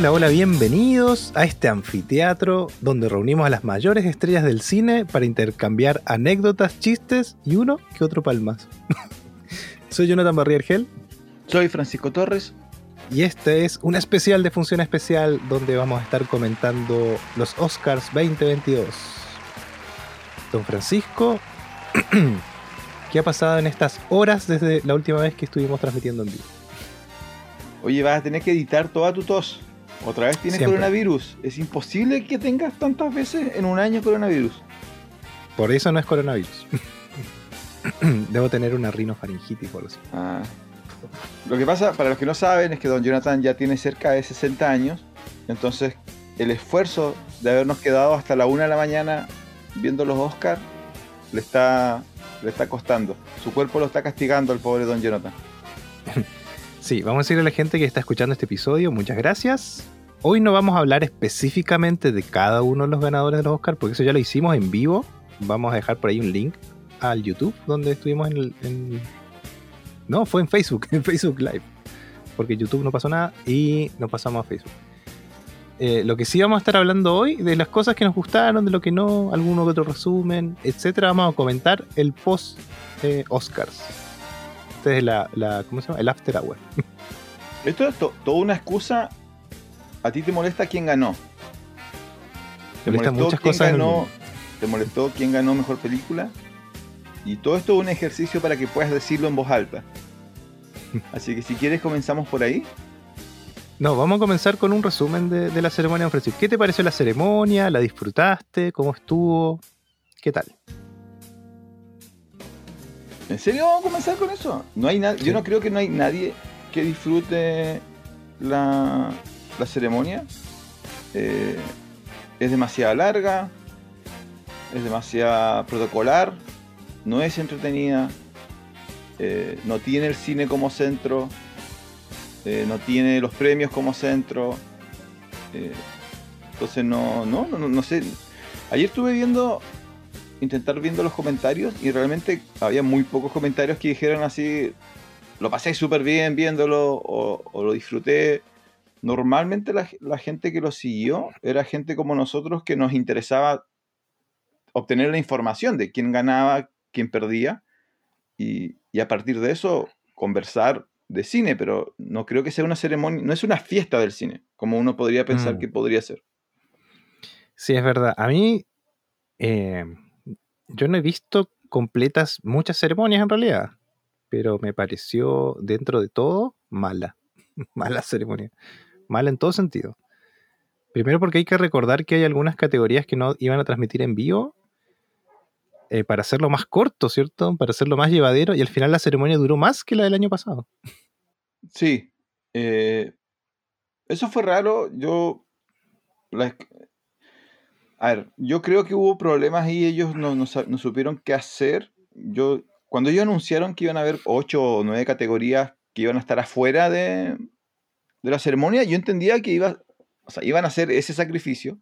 Hola, hola, bienvenidos a este anfiteatro donde reunimos a las mayores estrellas del cine para intercambiar anécdotas, chistes y uno que otro palmas. Soy Jonathan Barrier Soy Francisco Torres. Y este es un especial de función especial donde vamos a estar comentando los Oscars 2022. Don Francisco, ¿qué ha pasado en estas horas desde la última vez que estuvimos transmitiendo en vivo? Oye, vas a tener que editar toda tu tos. Otra vez tienes coronavirus. Es imposible que tengas tantas veces en un año coronavirus. Por eso no es coronavirus. Debo tener una rinofaringitis por. Ah. Lo que pasa, para los que no saben, es que don Jonathan ya tiene cerca de 60 años. Entonces, el esfuerzo de habernos quedado hasta la una de la mañana viendo los Oscars le está, le está costando. Su cuerpo lo está castigando al pobre don Jonathan. Sí, vamos a decirle a la gente que está escuchando este episodio, muchas gracias. Hoy no vamos a hablar específicamente de cada uno de los ganadores de los Oscars, porque eso ya lo hicimos en vivo. Vamos a dejar por ahí un link al YouTube donde estuvimos en, el, No, fue en Facebook, en Facebook Live. Porque YouTube no pasó nada y nos pasamos a Facebook. Eh, lo que sí vamos a estar hablando hoy, de las cosas que nos gustaron, de lo que no, alguno que otro resumen, etcétera, vamos a comentar el post eh, Oscars este es la, ¿cómo se llama? El after hour. Esto es toda una excusa. ¿A ti te molesta quién ganó? ¿Te molestó muchas quién cosas ganó? ¿Te molestó quién ganó mejor película? Y todo esto es un ejercicio para que puedas decirlo en voz alta. Así que si quieres comenzamos por ahí. No, vamos a comenzar con un resumen de, la ceremonia de ¿Qué te pareció la ceremonia? ¿La disfrutaste? ¿Cómo estuvo? ¿Qué tal? ¿En serio vamos a comenzar con eso? No hay Yo no creo que no hay nadie que disfrute la, ceremonia. Eh, es demasiado larga, es demasiado protocolar, no es entretenida, eh, no tiene el cine como centro, eh, no tiene los premios como centro. entonces no, no, no, no sé. Ayer estuve viendo intentar viendo los comentarios y realmente había muy pocos comentarios que dijeron así, lo pasé súper bien viéndolo o, lo disfruté. Normalmente la, gente que lo siguió era gente como nosotros que nos interesaba obtener la información de quién ganaba, quién perdía y, a partir de eso conversar de cine, pero no creo que sea una ceremonia, no es una fiesta del cine, como uno podría pensar mm. que podría ser. Sí, es verdad. A mí, eh, yo no he visto completas muchas ceremonias en realidad, pero me pareció dentro de todo mala. mala ceremonia. Mala en todo sentido. Primero porque hay que recordar que hay algunas categorías que no iban a transmitir en vivo eh, para hacerlo más corto, ¿cierto? Para hacerlo más llevadero y al final la ceremonia duró más que la del año pasado. Sí. Eh, eso fue raro. Yo a ver, yo creo que hubo problemas y ellos no, supieron qué hacer. Yo, cuando ellos anunciaron que iban a haber ocho o nueve categorías que iban a estar afuera de, la ceremonia, yo entendía que iba, iban a hacer ese sacrificio,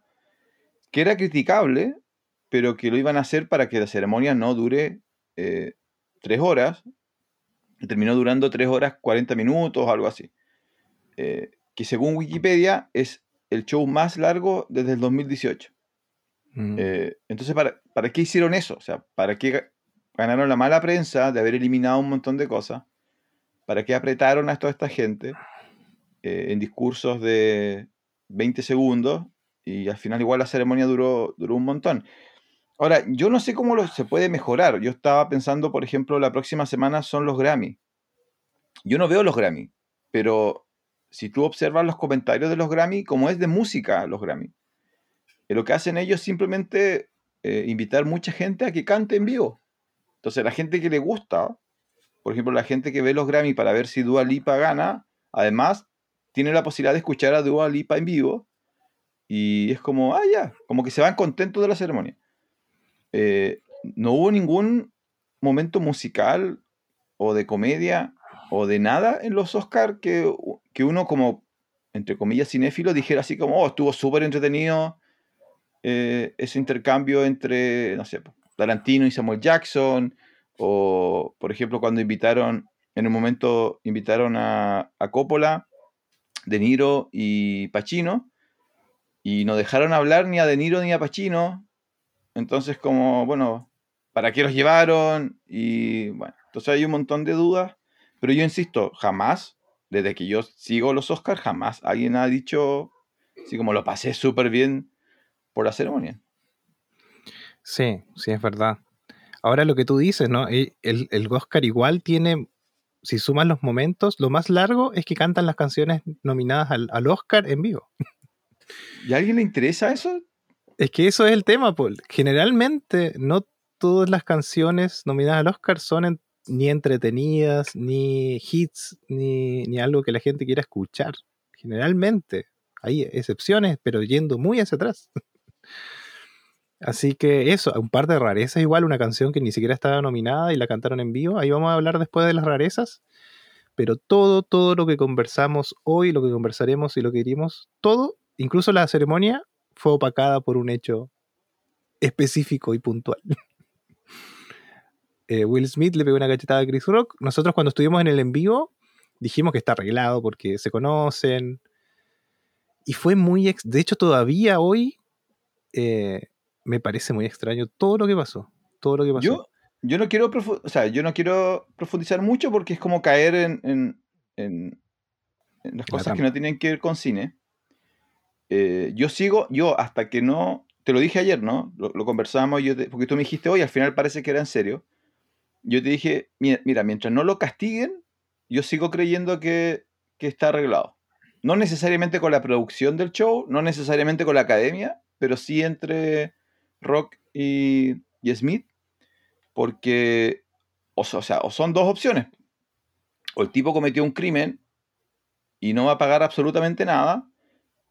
que era criticable, pero que lo iban a hacer para que la ceremonia no dure eh, tres horas. Y terminó durando tres horas 40 minutos o algo así. Eh, que según Wikipedia es el show más largo desde el 2018. Mm. Eh, entonces, ¿para, ¿para qué hicieron eso? O sea, ¿para qué ganaron la mala prensa de haber eliminado un montón de cosas? ¿Para qué apretaron a toda esta gente eh, en discursos de 20 segundos? Y al final igual la ceremonia duró, duró un montón. Ahora, yo no sé cómo lo, se puede mejorar. Yo estaba pensando, por ejemplo, la próxima semana son los Grammy. Yo no veo los Grammy, pero si tú observas los comentarios de los Grammy, como es de música los Grammy, lo que hacen ellos simplemente eh, invitar mucha gente a que cante en vivo. Entonces, la gente que le gusta, por ejemplo, la gente que ve los Grammy para ver si Dua Lipa gana, además tiene la posibilidad de escuchar a Dua Lipa en vivo. Y es como, ah, ya, como que se van contentos de la ceremonia. Eh, no hubo ningún momento musical o de comedia o de nada en los Oscars que, que uno como, entre comillas, cinéfilo dijera así como, oh, estuvo súper entretenido, eh, ese intercambio entre, no sé, Tarantino y Samuel Jackson, o por ejemplo cuando invitaron, en un momento invitaron a, a Coppola, De Niro y Pacino, y no dejaron hablar ni a De Niro ni a Pacino. Entonces, como, bueno, ¿para qué los llevaron? Y bueno, entonces hay un montón de dudas, pero yo insisto, jamás, desde que yo sigo los Oscars, jamás alguien ha dicho, así como lo pasé súper bien por la ceremonia. Sí, sí, es verdad. Ahora lo que tú dices, ¿no? El, el Oscar igual tiene, si sumas los momentos, lo más largo es que cantan las canciones nominadas al, al Oscar en vivo. ¿Y a alguien le interesa eso? Es que eso es el tema, Paul. Generalmente no todas las canciones nominadas al Oscar son ni entretenidas, ni hits, ni, ni, algo que la gente quiera escuchar. Generalmente. Hay excepciones, pero yendo muy hacia atrás. Así que eso, un par de rarezas, igual una canción que ni siquiera estaba nominada y la cantaron en vivo. Ahí vamos a hablar después de las rarezas. Pero todo, todo lo que conversamos hoy, lo que conversaremos y lo que diríamos, todo, incluso la ceremonia, fue opacada por un hecho específico y puntual. Eh, Will Smith le pegó una cachetada a Chris Rock. Nosotros cuando estuvimos en el en vivo dijimos que está arreglado porque se conocen. Y fue muy... de hecho, todavía hoy eh, me parece muy extraño todo lo que pasó. Todo lo que pasó. Yo, yo no quiero o sea, yo no quiero profundizar mucho porque es como caer en, en, las cosas que no tienen que ver con cine. Eh, yo sigo, yo hasta que no, te lo dije ayer, ¿no? Lo, conversamos, yo porque tú me dijiste hoy, al final parece que era en serio. Yo te dije, mira, mientras no lo castiguen, yo sigo creyendo que, que está arreglado. No necesariamente con la producción del show, no necesariamente con la academia, pero sí entre Rock y, Smith, porque, o, sea, o son dos opciones. O el tipo cometió un crimen y no va a pagar absolutamente nada,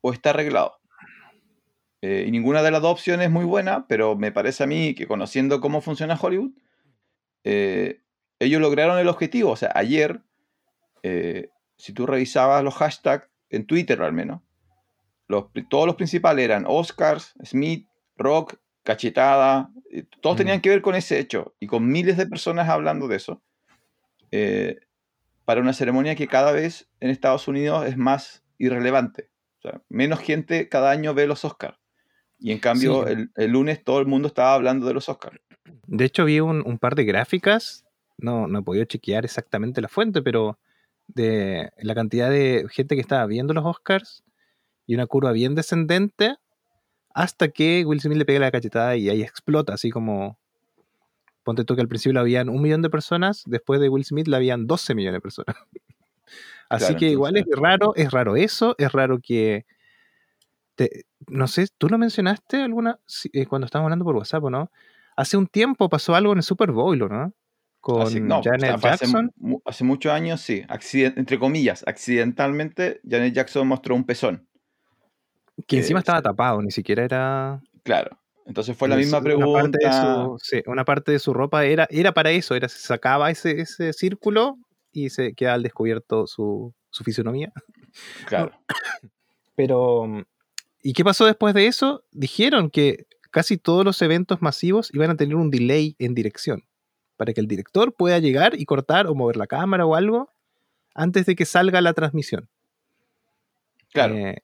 o está arreglado. Eh, y ninguna de las dos opciones es muy buena, pero me parece a mí que conociendo cómo funciona Hollywood, eh, ellos lograron el objetivo. O sea, ayer, eh, si tú revisabas los hashtags en Twitter al menos, todos los principales eran Oscars, Smith, Rock, cachetada, eh, todos mm. tenían que ver con ese hecho y con miles de personas hablando de eso. Eh, para una ceremonia que cada vez en Estados Unidos es más irrelevante. menos gente cada año ve los Oscars. Y en cambio, el, lunes todo el mundo estaba hablando de los Oscars. De hecho, vi un, par de gráficas, no, no he podido chequear exactamente la fuente, pero de la cantidad de gente que estaba viendo los Oscars y una curva bien descendente hasta que Will Smith le pega la cachetada y ahí explota, así como ponte tú que al principio la habían un millón de personas, después de Will Smith la habían 12 millones de personas. así que igual es raro, es raro eso, es raro que no sé, tú lo mencionaste alguna eh, cuando estábamos hablando por WhatsApp, ¿no? Hace un tiempo pasó algo en el Super Bowl, ¿no? Con Janet Jackson. Hace, muchos años, sí, entre comillas, accidentalmente, Janet Jackson mostró un pezón. Que encima estaba tapado, ni siquiera era. Claro. Entonces fue la misma pregunta. Una parte de su, sí, una parte de su ropa era, era para eso, era se sacaba ese, ese círculo y se queda al descubierto su, su fisonomía. Claro. Pero, ¿y qué pasó después de eso? Dijeron que casi todos los eventos masivos iban a tener un delay en dirección, para que el director pueda llegar y cortar o mover la cámara o algo antes de que salga la transmisión. Claro. Eh,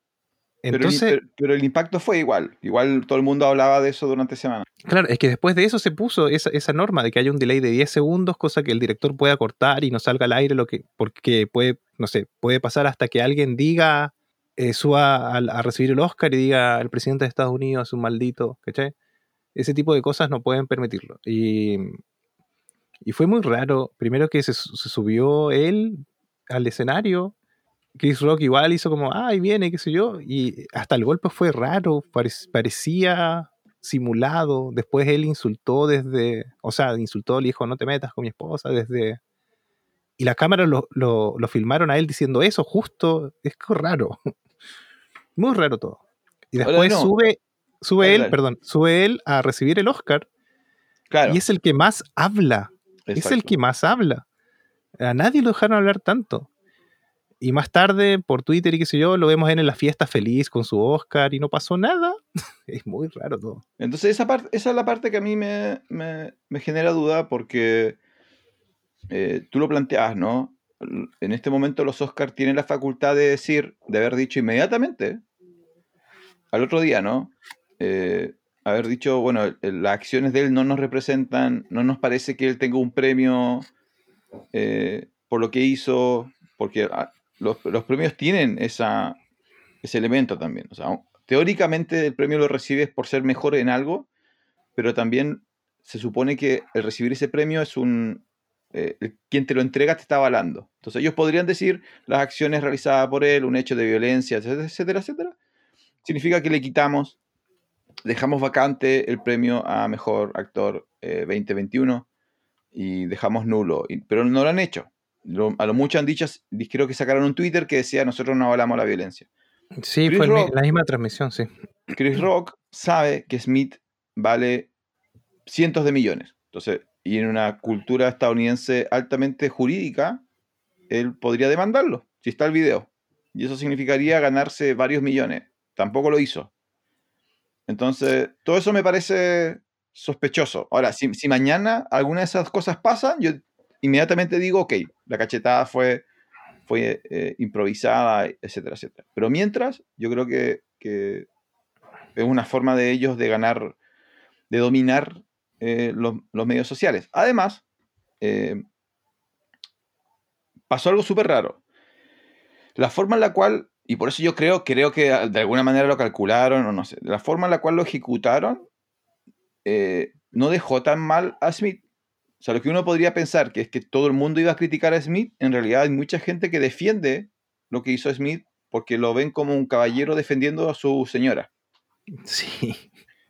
entonces, pero, el, impacto fue igual. Igual todo el mundo hablaba de eso durante semana. Claro, es que después de eso se puso esa, norma de que haya un delay de 10 segundos, cosa que el director pueda cortar y no salga al aire, lo que, porque puede, no sé, puede pasar hasta que alguien diga, eh, suba a, recibir el Oscar y diga el presidente de Estados Unidos es un maldito, ¿cachai? Ese tipo de cosas no pueden permitirlo. Y, y fue muy raro. Primero que se, se subió él al escenario Chris Rock igual hizo como, ay, viene, qué sé yo, y hasta el golpe fue raro, parecía simulado. Después él insultó desde, o sea, insultó, le dijo, no te metas con mi esposa, desde... Y la cámara lo, lo, filmaron a él diciendo eso, justo, es raro. Muy raro todo. Y después sube, sube él, perdón, sube él a recibir el Oscar. Claro. Y es el que más habla. Es el que más habla. A nadie lo dejaron hablar tanto. Y más tarde, por Twitter y qué sé yo, lo vemos en la fiesta feliz con su Oscar y no pasó nada. es muy raro todo. Entonces, esa, esa es la parte que a mí me, genera duda porque eh, tú lo planteas, ¿no? en este momento los Oscars tienen la facultad de decir, de haber dicho inmediatamente, al otro día, ¿no? Eh, haber dicho, bueno, las acciones de él no nos representan, no nos parece que él tenga un premio eh, por lo que hizo, porque ah, los, premios tienen esa, ese elemento también. O sea, teóricamente el premio lo recibes por ser mejor en algo, pero también se supone que el recibir ese premio es un... Eh, quien te lo entrega te está avalando. Entonces ellos podrían decir las acciones realizadas por él, un hecho de violencia, etcétera, etcétera. Significa que le quitamos, dejamos vacante el premio a Mejor Actor 2021 eh, y dejamos nulo. pero no lo han hecho. A lo mucho han dicho, creo que sacaron un Twitter que decía nosotros no avalamos la violencia. Sí, fue la misma transmisión, sí. Chris Rock sabe que Smith vale cientos de millones. Entonces, y en una cultura estadounidense altamente jurídica, él podría demandarlo, si está el video. Y eso significaría ganarse varios millones. Tampoco lo hizo. Entonces, todo eso me parece sospechoso. Ahora, si, mañana alguna de esas cosas pasan, yo inmediatamente digo, ok, la cachetada fue, fue eh, improvisada, etcétera, etcétera. Pero mientras, yo creo que, es una forma de ellos de ganar, de dominar eh, los, medios sociales. Además, eh, pasó algo súper raro. La forma en la cual, y por eso yo creo, creo que de alguna manera lo calcularon, o no sé, la forma en la cual lo ejecutaron no dejó tan mal a Smith. O sea, lo que uno podría pensar que es que todo el mundo iba a criticar a Smith, en realidad hay mucha gente que defiende lo que hizo Smith porque lo ven como un caballero defendiendo a su señora. Sí.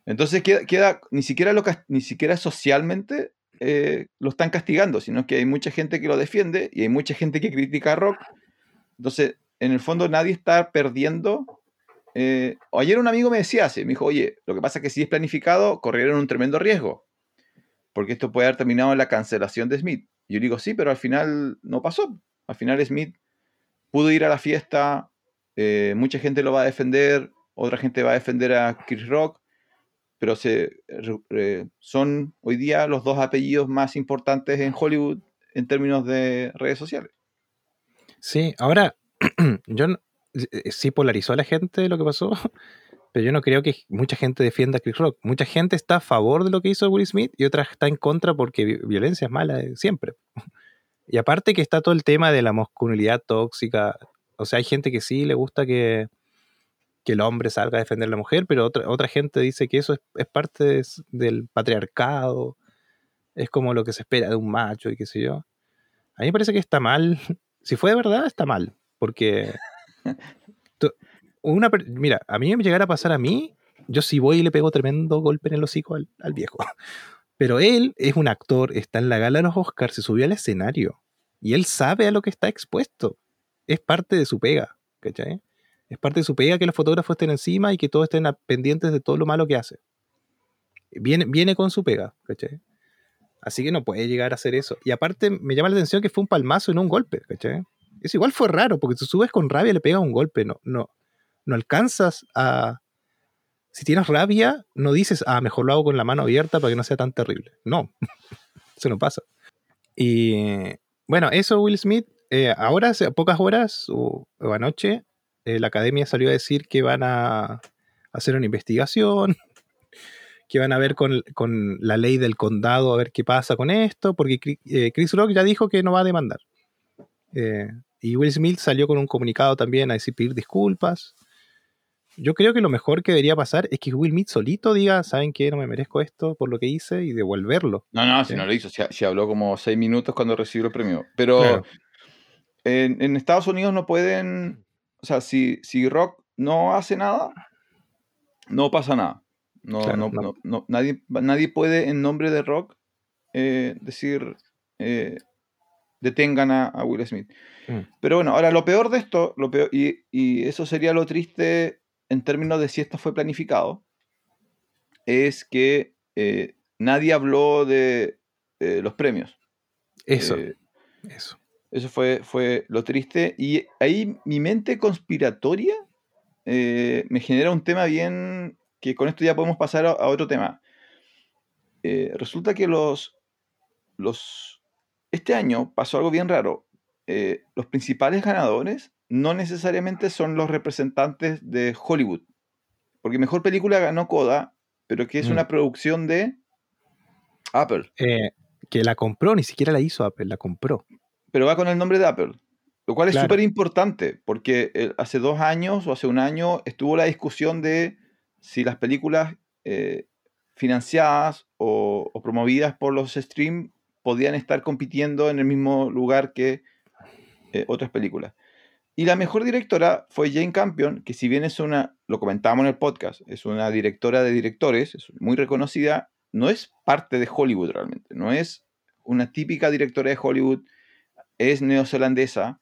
Entonces queda, ni, siquiera lo, ni siquiera socialmente eh, lo están castigando, sino que hay mucha gente que lo defiende y hay mucha gente que critica a Rock. Entonces, en el fondo nadie está perdiendo. Eh, ayer un amigo me decía así, me dijo, oye, lo que pasa es que si es planificado, corrieron un tremendo riesgo, porque esto puede haber terminado en la cancelación de Smith. Yo digo, sí, pero al final no pasó. Al final Smith pudo ir a la fiesta, eh, mucha gente lo va a defender, otra gente va a defender a Chris Rock, pero se, son hoy día los dos apellidos más importantes en Hollywood en términos de redes sociales. Sí, ahora, yo eh, sí polarizó a la gente lo que pasó, pero yo no creo que mucha gente defienda a Chris Rock. Mucha gente está a favor de lo que hizo Will Smith y otra está en contra porque violencia es mala siempre. Y aparte que está todo el tema de la masculinidad tóxica. O sea, hay gente que sí le gusta que, que el hombre salga a defender a la mujer, pero otra, otra gente dice que eso es, parte del patriarcado, es como lo que se espera de un macho y qué sé yo. A mí me parece que está mal. Si fue de verdad, está mal. Porque. Una, mira, a mí me llegara a pasar a mí, yo si voy y le pego tremendo golpe en el hocico al, al viejo. Pero él es un actor, está en la gala de los Oscars, se subió al escenario. Y él sabe a lo que está expuesto. Es parte de su pega. ¿Cachai? Es parte de su pega que los fotógrafos estén encima y que todos estén pendientes de todo lo malo que hace. Viene, viene con su pega, ¿cachai? Así que no puede llegar a hacer eso. Y aparte me llama la atención que fue un palmazo y no un golpe, ¿cachai? Eso igual fue raro, porque si subes con rabia le pegas un golpe, no, no, no alcanzas a... Si tienes rabia, no dices, ah, mejor lo hago con la mano abierta para que no sea tan terrible. No, eso no pasa. Y bueno, eso Will Smith, eh, ahora, pocas horas o anoche, eh, la academia salió a decir que van a hacer una investigación, que van a ver con, la ley del condado a ver qué pasa con esto, porque eh, Chris Rock ya dijo que no va a demandar. Eh, y Will Smith salió con un comunicado también a decir pedir disculpas. Yo creo que lo mejor que debería pasar es que Will Smith solito diga, ¿saben qué? No me merezco esto por lo que hice y devolverlo. No, no, si no lo hizo, se, habló como seis minutos cuando recibió el premio. Pero en, Estados Unidos no pueden o sea, si, si Rock no hace nada, no pasa nada. No, no, nadie, nadie puede en nombre de Rock eh, decir eh, detengan a, Will Smith. Mm. Pero bueno, ahora lo peor de esto, lo peor, y, eso sería lo triste en términos de si esto fue planificado, es que eh, nadie habló de los premios. Eso. eso. Eso fue, fue lo triste. Y ahí mi mente conspiratoria eh, me genera un tema bien, que con esto ya podemos pasar a, otro tema. Eh, resulta que los, los... Este año pasó algo bien raro. Eh, los principales ganadores no necesariamente son los representantes de Hollywood. Porque mejor película ganó Coda, pero que es Mm. una producción de Apple. Eh, que la compró, ni siquiera la hizo Apple, la compró. Pero va con el nombre de Apple. Lo cual es Claro. súper importante, porque eh, hace dos años o hace un año estuvo la discusión de si las películas eh, financiadas o, o promovidas por los stream podían estar compitiendo en el mismo lugar que eh, otras películas. Y la mejor directora fue Jane Campion, que si bien es una, lo comentábamos en el podcast, es una directora de directores, es muy reconocida, no es parte de Hollywood realmente, no es una típica directora de Hollywood, es neozelandesa.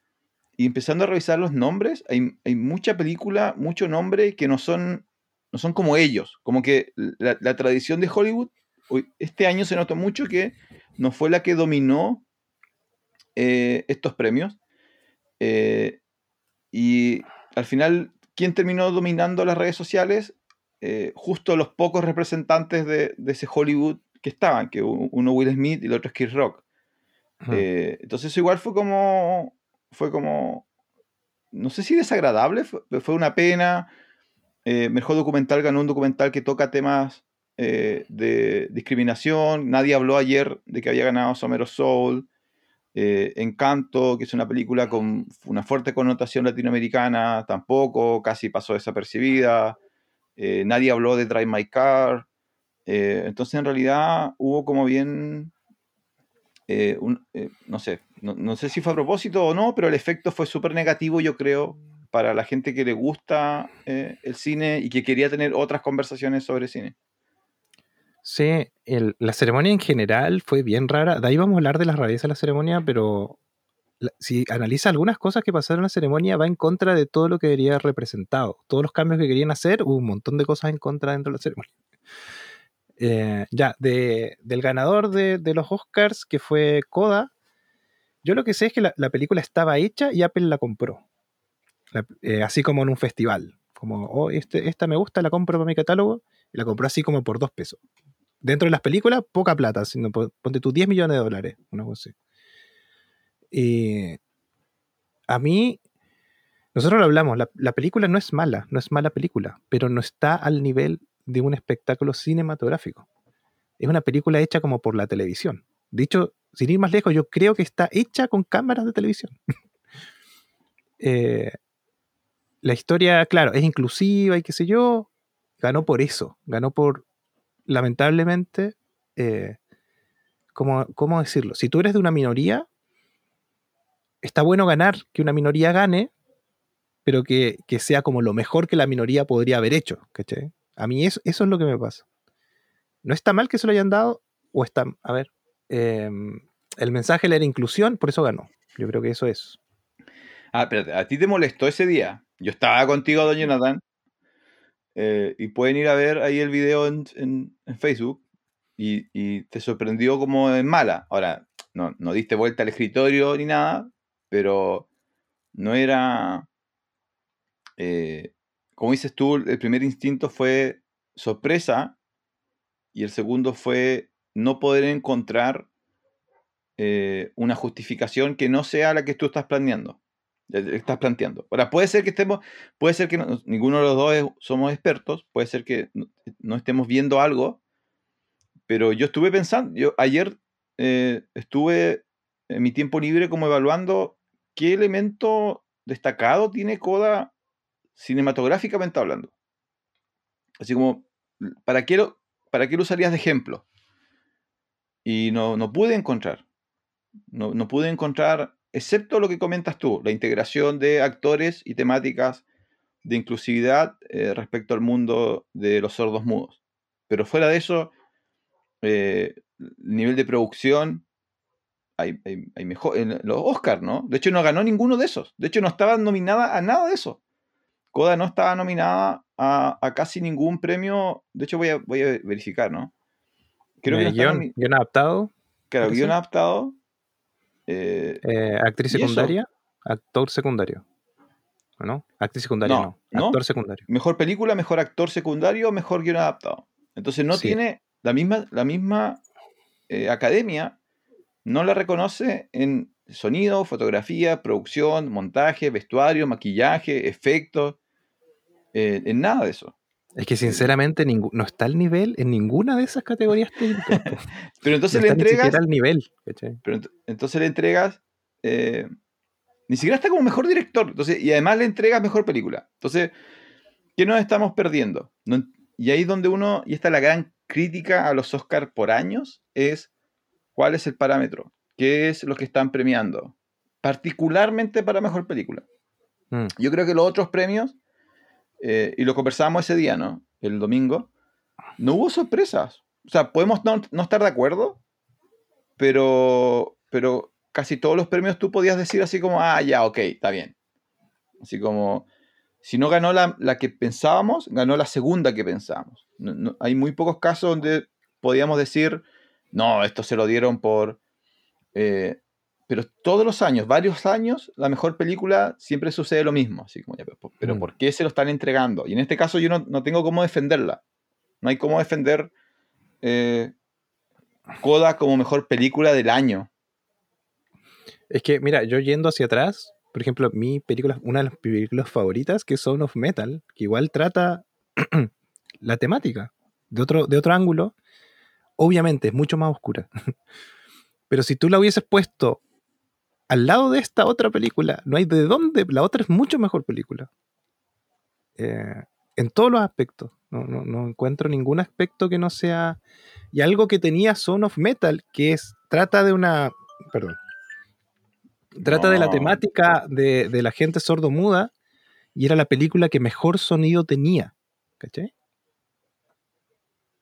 Y empezando a revisar los nombres, hay, hay mucha película, mucho nombre que no son, no son como ellos. Como que la, la tradición de Hollywood, este año se notó mucho que no fue la que dominó eh, estos premios. Eh, y al final, ¿quién terminó dominando las redes sociales? Eh, justo los pocos representantes de, de ese Hollywood que estaban, que uno Will Smith y el otro es Chris Rock. Eh, entonces igual fue como, fue como, no sé si desagradable, fue, fue una pena. Mejor documental ganó un documental que toca temas de discriminación. Nadie habló ayer de que había ganado Summer of Soul. Eh, Encanto, que es una película con una fuerte connotación latinoamericana, tampoco, casi pasó desapercibida. Eh, nadie habló de Drive My Car. Eh, entonces, en realidad, hubo como bien. no sé, no, no sé si fue a propósito o no, pero el efecto fue súper negativo, yo creo, para la gente que le gusta el cine y que quería tener otras conversaciones sobre cine. Sí, el- la ceremonia en general fue bien rara. De ahí vamos a hablar de las rarezas de la ceremonia, pero la- si analiza algunas cosas que pasaron en la ceremonia, va en contra de todo lo que debería haber representado. Todos los cambios que querían hacer, hubo un montón de cosas en contra dentro de la ceremonia. Eh, ya, de- del ganador de, de los Oscars, que fue Coda, yo lo que sé es que la, la película estaba hecha y Apple la compró. La- eh, así como en un festival. Como, oh, este, esta me gusta, la compro para mi catálogo. Y la compró así como por dos pesos dentro de las películas, poca plata, sino po- ponte tú 10 millones de dólares, una cosa así. Y a mí, nosotros lo hablamos, la, la película no es mala, no es mala película, pero no está al nivel de un espectáculo cinematográfico. Es una película hecha como por la televisión. Dicho, sin ir más lejos, yo creo que está hecha con cámaras de televisión. Eh, la historia, claro, es inclusiva y qué sé yo, ganó por eso, ganó por, lamentablemente, eh, ¿cómo, cómo decirlo? Si tú eres de una minoría, está bueno ganar, que una minoría gane, pero que, que sea como lo mejor que la minoría podría haber hecho, ¿cachai? A mí eso, eso es lo que me pasa. No está mal que se lo hayan dado, o está, a ver, eh, el mensaje era inclusión, por eso ganó. Yo creo que eso es. Ah, espérate, ¿a ti te molestó ese día? Yo estaba contigo, don Jonathan. Eh, y pueden ir a ver ahí el video en, en- Facebook. Y, y te sorprendió como en mala. Ahora, no, no diste vuelta al escritorio ni nada, pero no era. eh, como dices tú, el primer instinto fue sorpresa. Y el segundo fue no poder encontrar eh, una justificación que no sea la que tú estás planeando estás planteando. Ahora, puede ser que estemos, puede ser que no- ninguno de los dos somos expertos, puede ser que no, no estemos viendo algo, pero yo estuve pensando, yo ayer eh, estuve en mi tiempo libre como evaluando qué elemento destacado tiene Coda cinematográficamente hablando. Así como, ¿para qué lo, para qué lo usarías de ejemplo? Y no, no pude encontrar. No, no pude encontrar, excepto lo que comentas tú, la integración de actores y temáticas de inclusividad eh, respecto al mundo de los sordos mudos. Pero fuera de eso, eh, el nivel de producción, hay, hay- hay mejor. En los Oscars, ¿no? De hecho, no ganó ninguno de esos. De hecho, no estaba nominada a nada de eso. Coda no estaba nominada a, a casi ningún premio. De hecho, voy a, voy a verificar, ¿no? Creo que Eh, no guion, adaptado, Claro, guion adaptado. Eh, eh, actriz secundaria, actor secundario. ¿O ¿No? Actriz secundaria No, no, ¿no? actor secundario. mejor película, mejor actor secundario, mejor guion adaptado. Entonces no Sí. tiene la misma, la misma eh, academia, no la reconoce en sonido, fotografía, producción, montaje, vestuario, maquillaje, efectos, en nada de eso. Es que sinceramente no está al nivel en ninguna de esas categorías técnicas. pero entonces le entregas. al nivel. Pero entonces le entregas. Eh, ni siquiera está como mejor director. Entonces, y además le entregas mejor película. Entonces, ¿qué nos estamos perdiendo? y ahí es donde uno. Y esta es la gran crítica a los Oscars por años. Es cuál es el parámetro. ¿Qué es lo que están premiando? Particularmente para mejor película. Mm. Yo creo que los otros premios eh, y lo conversábamos ese día, ¿no? El domingo, no hubo sorpresas. O sea, podemos no, estar de acuerdo, pero, pero casi todos los premios tú podías decir así como, ah, ya, ok, está bien. Así como, si no ganó la, que pensábamos, ganó la segunda que pensábamos. hay muy pocos casos donde podíamos decir, no, esto se lo dieron por, eh, pero todos los años, varios años, la mejor película siempre sucede lo mismo. Así como, pero, mm. ¿por qué se lo están entregando? Y en este caso yo no, tengo cómo defenderla. No hay cómo defender eh, Coda como mejor película del año. Es que, mira, yo yendo hacia atrás, por ejemplo, mi película, una de las películas favoritas, que es Sound of Metal, que igual trata la temática de otro, de otro ángulo, obviamente es mucho más oscura. Pero si tú la hubieses puesto al lado de esta otra película, no hay de dónde, la otra es mucho mejor película. Eh, en todos los aspectos. No, encuentro ningún aspecto que no sea. Y algo que tenía Son of Metal, que es. Trata de una. Perdón. Trata de la temática de, de la gente sordo-muda. Y era la película que mejor sonido tenía. ¿Caché?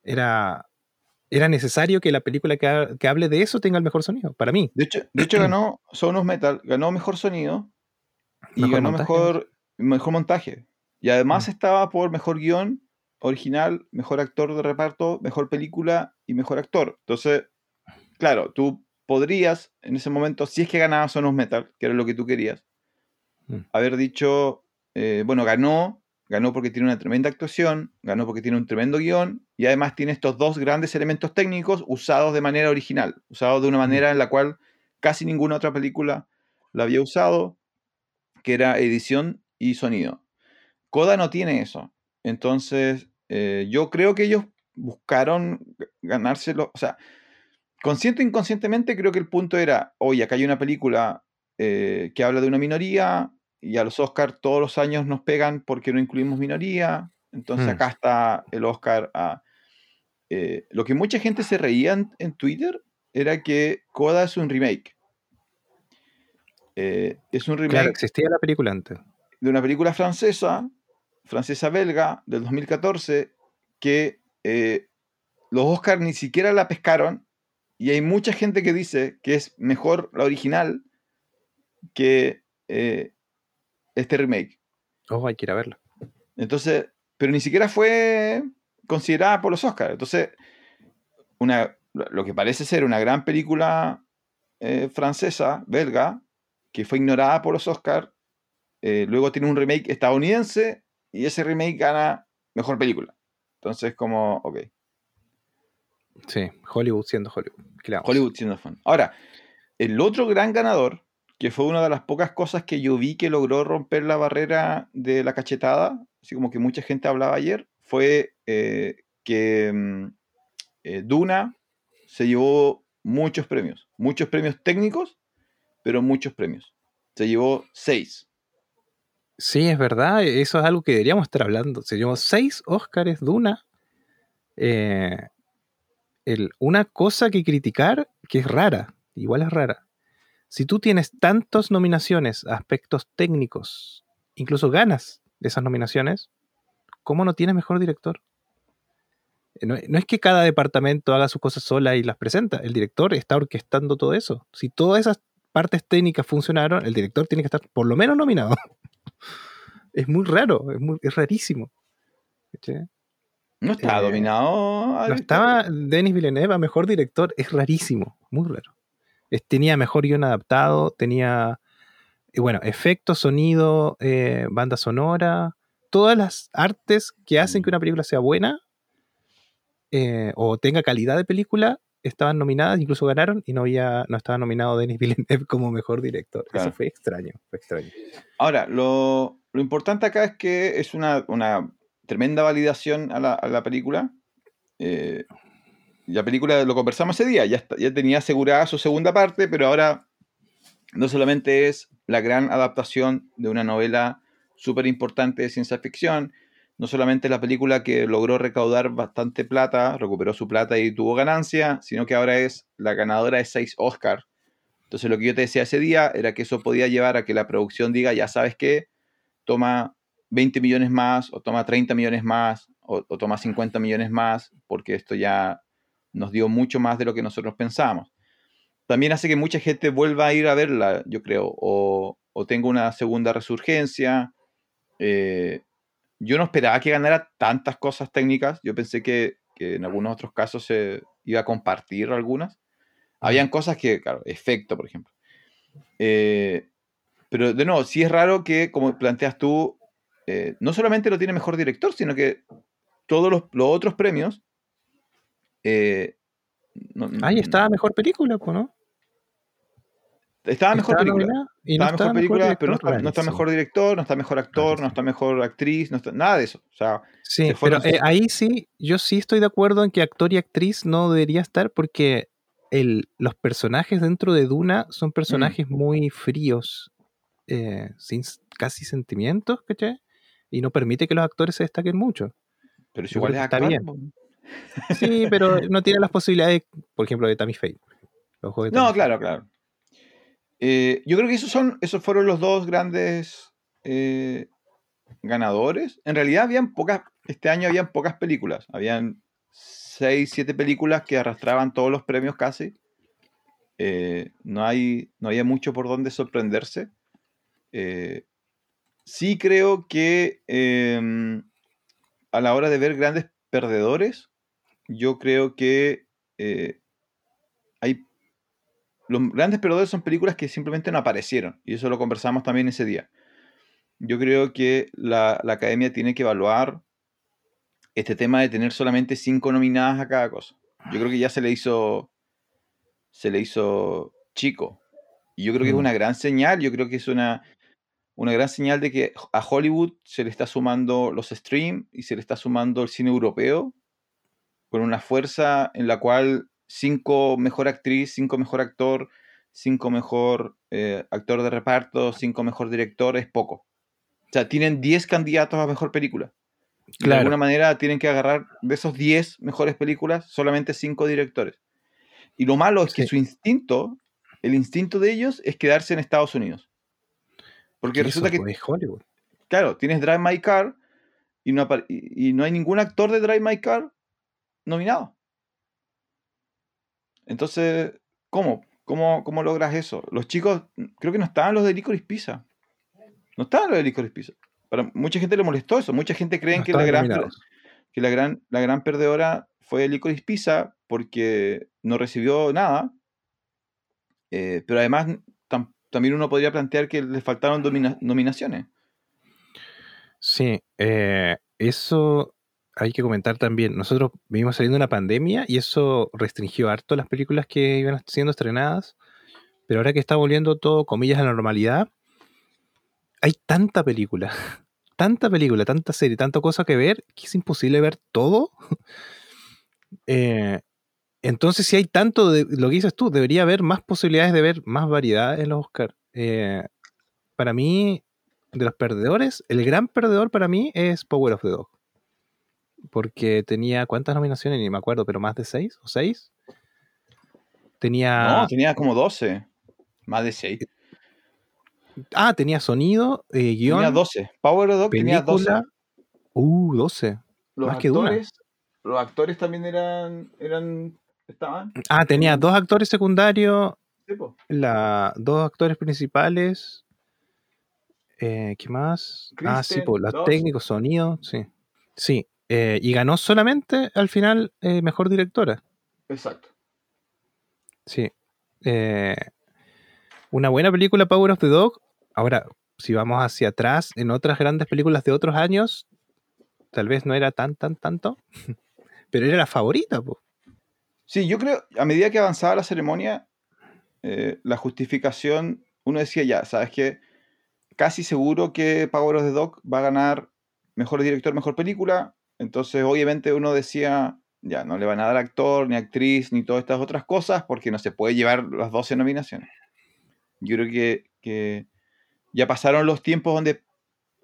Era era necesario que la película que, hable de eso tenga el mejor sonido, para mí. De hecho, de hecho ganó Sonos Metal, ganó mejor sonido y ganó mejor, mejor montaje. Y además mm. estaba por mejor guion original, mejor actor de reparto, mejor película y mejor actor. Entonces, claro, tú podrías en ese momento, si es que ganaba Sonos Metal, que era lo que tú querías, mm. haber dicho, eh, bueno, ganó ganó porque tiene una tremenda actuación, ganó porque tiene un tremendo guion y además tiene estos dos grandes elementos técnicos usados de manera original, usados de una manera en la cual casi ninguna otra película la había usado, que era edición y sonido. Coda no tiene eso. Entonces, eh, yo creo que ellos buscaron ganárselo, o sea, consciente o inconscientemente creo que el punto era, oye, acá hay una película eh, que habla de una minoría, y a los Oscars todos los años nos pegan porque no incluimos minoría. Entonces hmm. acá está el Oscar a... Eh, lo que mucha gente se reía en, Twitter era que Coda es un remake. Eh, es un remake... Claro, existía la película antes. De una película francesa, francesa-belga, del 2014, que eh, los Oscars ni siquiera la pescaron y hay mucha gente que dice que es mejor la original que este remake. Oh, hay que ir a verlo. Entonces, pero ni siquiera fue considerada por los Oscars. Entonces, una, lo que parece ser una gran película eh, francesa, belga, que fue ignorada por los Oscars, eh, luego tiene un remake estadounidense y ese remake gana mejor película. Entonces, como, ok. Sí, Hollywood siendo Hollywood. Hollywood siendo fan. Ahora, el otro gran ganador que fue una de las pocas cosas que yo vi que logró romper la barrera de la cachetada, así como que mucha gente hablaba ayer, fue eh, que mm, eh, Duna se llevó muchos premios, muchos premios técnicos, pero muchos premios. Se llevó seis. Sí, es verdad, eso es algo que deberíamos estar hablando. Se llevó seis Óscares Duna. Eh, una cosa que criticar que es rara, igual es rara si tú tienes tantas nominaciones aspectos técnicos, incluso ganas de esas nominaciones, ¿cómo no tienes mejor director? Eh, no, es que cada departamento haga sus cosas sola y las presenta. El director está orquestando todo eso. Si todas esas partes técnicas funcionaron, el director tiene que estar por lo menos nominado. es muy raro, es, rarísimo. No estaba dominado. No estaba Denis Villeneuve, mejor director, es rarísimo, muy raro tenía mejor guion adaptado, tenía, eh, bueno, efectos, sonido, eh, banda sonora, todas las artes que hacen que una película sea buena eh, o tenga calidad de película, estaban nominadas, incluso ganaron, y no había, no estaba nominado Denis Villeneuve como mejor director. Eso fue extraño, fue extraño. Ahora, lo, importante acá es que es una, tremenda validación a la, película. Eh, la película lo conversamos ese día, ya, ya tenía asegurada su segunda parte, pero ahora no solamente es la gran adaptación de una novela súper importante de ciencia ficción, no solamente la película que logró recaudar bastante plata, recuperó su plata y tuvo ganancia, sino que ahora es la ganadora de seis Oscars. Entonces lo que yo te decía ese día era que eso podía llevar a que la producción diga, ya sabes qué, toma 20 millones más, o toma 30 millones más, o, o toma 50 millones más, porque esto ya nos dio mucho más de lo que nosotros pensábamos también hace que mucha gente vuelva a ir a verla, yo creo, o, tenga una segunda resurgencia. Eh, yo no esperaba que ganara tantas cosas técnicas, yo pensé que, en algunos otros casos se iba a compartir algunas. Habían cosas que, claro, efecto, por ejemplo. Eh, pero de nuevo, sí es raro que, como planteas tú, eh, no solamente lo tiene mejor director, sino que todos los, otros premios. Ahí está mejor película, ¿no? Estaba mejor película. estaba mejor película, pero no está, mejor director, no está mejor actor, no está mejor actriz, no está, nada de eso. O sea, sí, pero eh, ahí sí, yo sí estoy de acuerdo en que actor y actriz no debería estar porque el, los personajes dentro de Duna son personajes mm. muy fríos, eh, sin casi sentimientos, ¿cachai? Y no permite que los actores se destaquen mucho. Pero si igual está bien. Sí, pero no tiene las posibilidades, por ejemplo, de Tammy Faye. No, claro, claro. Eh, yo creo que esos, son, esos fueron los dos grandes eh, ganadores. En realidad habían pocas, este año habían pocas películas. Habían seis, siete películas que arrastraban todos los premios casi. Eh, no, hay, no había mucho por donde sorprenderse. sí creo que em, a la hora de ver grandes perdedores, yo creo que hay los grandes perdedores son películas que simplemente no aparecieron. Y eso lo conversamos también ese día. Yo creo que la, academia tiene que evaluar este tema de tener solamente cinco nominadas a cada cosa. Yo creo que ya se le hizo. Se le hizo chico. Y yo creo que es una gran señal. Yo creo que es una, una gran señal de que a Hollywood se le está sumando los streams y se le está sumando el cine europeo con una fuerza en la cual cinco mejor actriz, cinco mejor actor, cinco mejor eh, actor de reparto, cinco mejor director, es poco. O sea, tienen 10 candidatos a mejor película. De alguna manera tienen que agarrar de esos 10 mejores películas solamente cinco directores. Y lo malo es que su instinto, el instinto de ellos es quedarse en Estados Unidos. Porque resulta que... Hollywood. Claro, tienes Drive My Car y no, y no hay ningún actor de Drive My Car nominado. Entonces, ¿cómo? ¿Cómo, ¿Cómo logras eso? Los chicos, creo que no estaban los de Licorice Pizza. No estaban los de Licorice Pizza. Para mucha gente le molestó eso. Mucha gente cree que, la gran, que la gran, la gran perdedora fue Licorice Pizza porque no recibió nada. Eh, pero además, también uno podría plantear que le faltaron nominaciones. Sí, eh, eso hay que comentar también, nosotros vivimos saliendo de una pandemia y eso restringió harto las películas que iban siendo estrenadas, pero ahora que está volviendo todo, comillas, a la normalidad, hay tanta película, tanta película, tanta serie, tanta cosa que ver, que es imposible ver todo. Eh, entonces, si hay tanto de lo que dices tú, debería haber más posibilidades de ver más variedad en los Oscars. Eh, para mí, de los perdedores, el gran perdedor para mí es Power of the Dog porque tenía cuántas nominaciones, ni me acuerdo, pero más de seis o seis. Tenía. No, tenía como 12. Más de seis. Ah, tenía sonido, eh, guion. Tenía 12. Power of Dog tenía 12. Uh, 12. Los más actores, que Los actores también eran. eran estaban. Ah, tenía dos actores secundarios. la, dos actores principales. Eh, ¿Qué más? ah, sí, pues los técnicos, sonido, sí. Sí, eh, y ganó solamente al final eh, mejor directora. Exacto. Sí. Eh, una buena película, Power of the Dog. Ahora, si vamos hacia atrás, en otras grandes películas de otros años, tal vez no era tan, tan, tanto. pero era la favorita, Sí, yo creo, a medida que avanzaba la ceremonia, la justificación, uno decía ya, ¿sabes qué? Casi seguro que Power of the Dog va a ganar mejor director, mejor película. Entonces, obviamente, uno decía, ya, no le van a dar actor, ni actriz, ni todas estas otras cosas, porque no se puede llevar las 12 nominaciones. Yo creo que, que ya pasaron los tiempos donde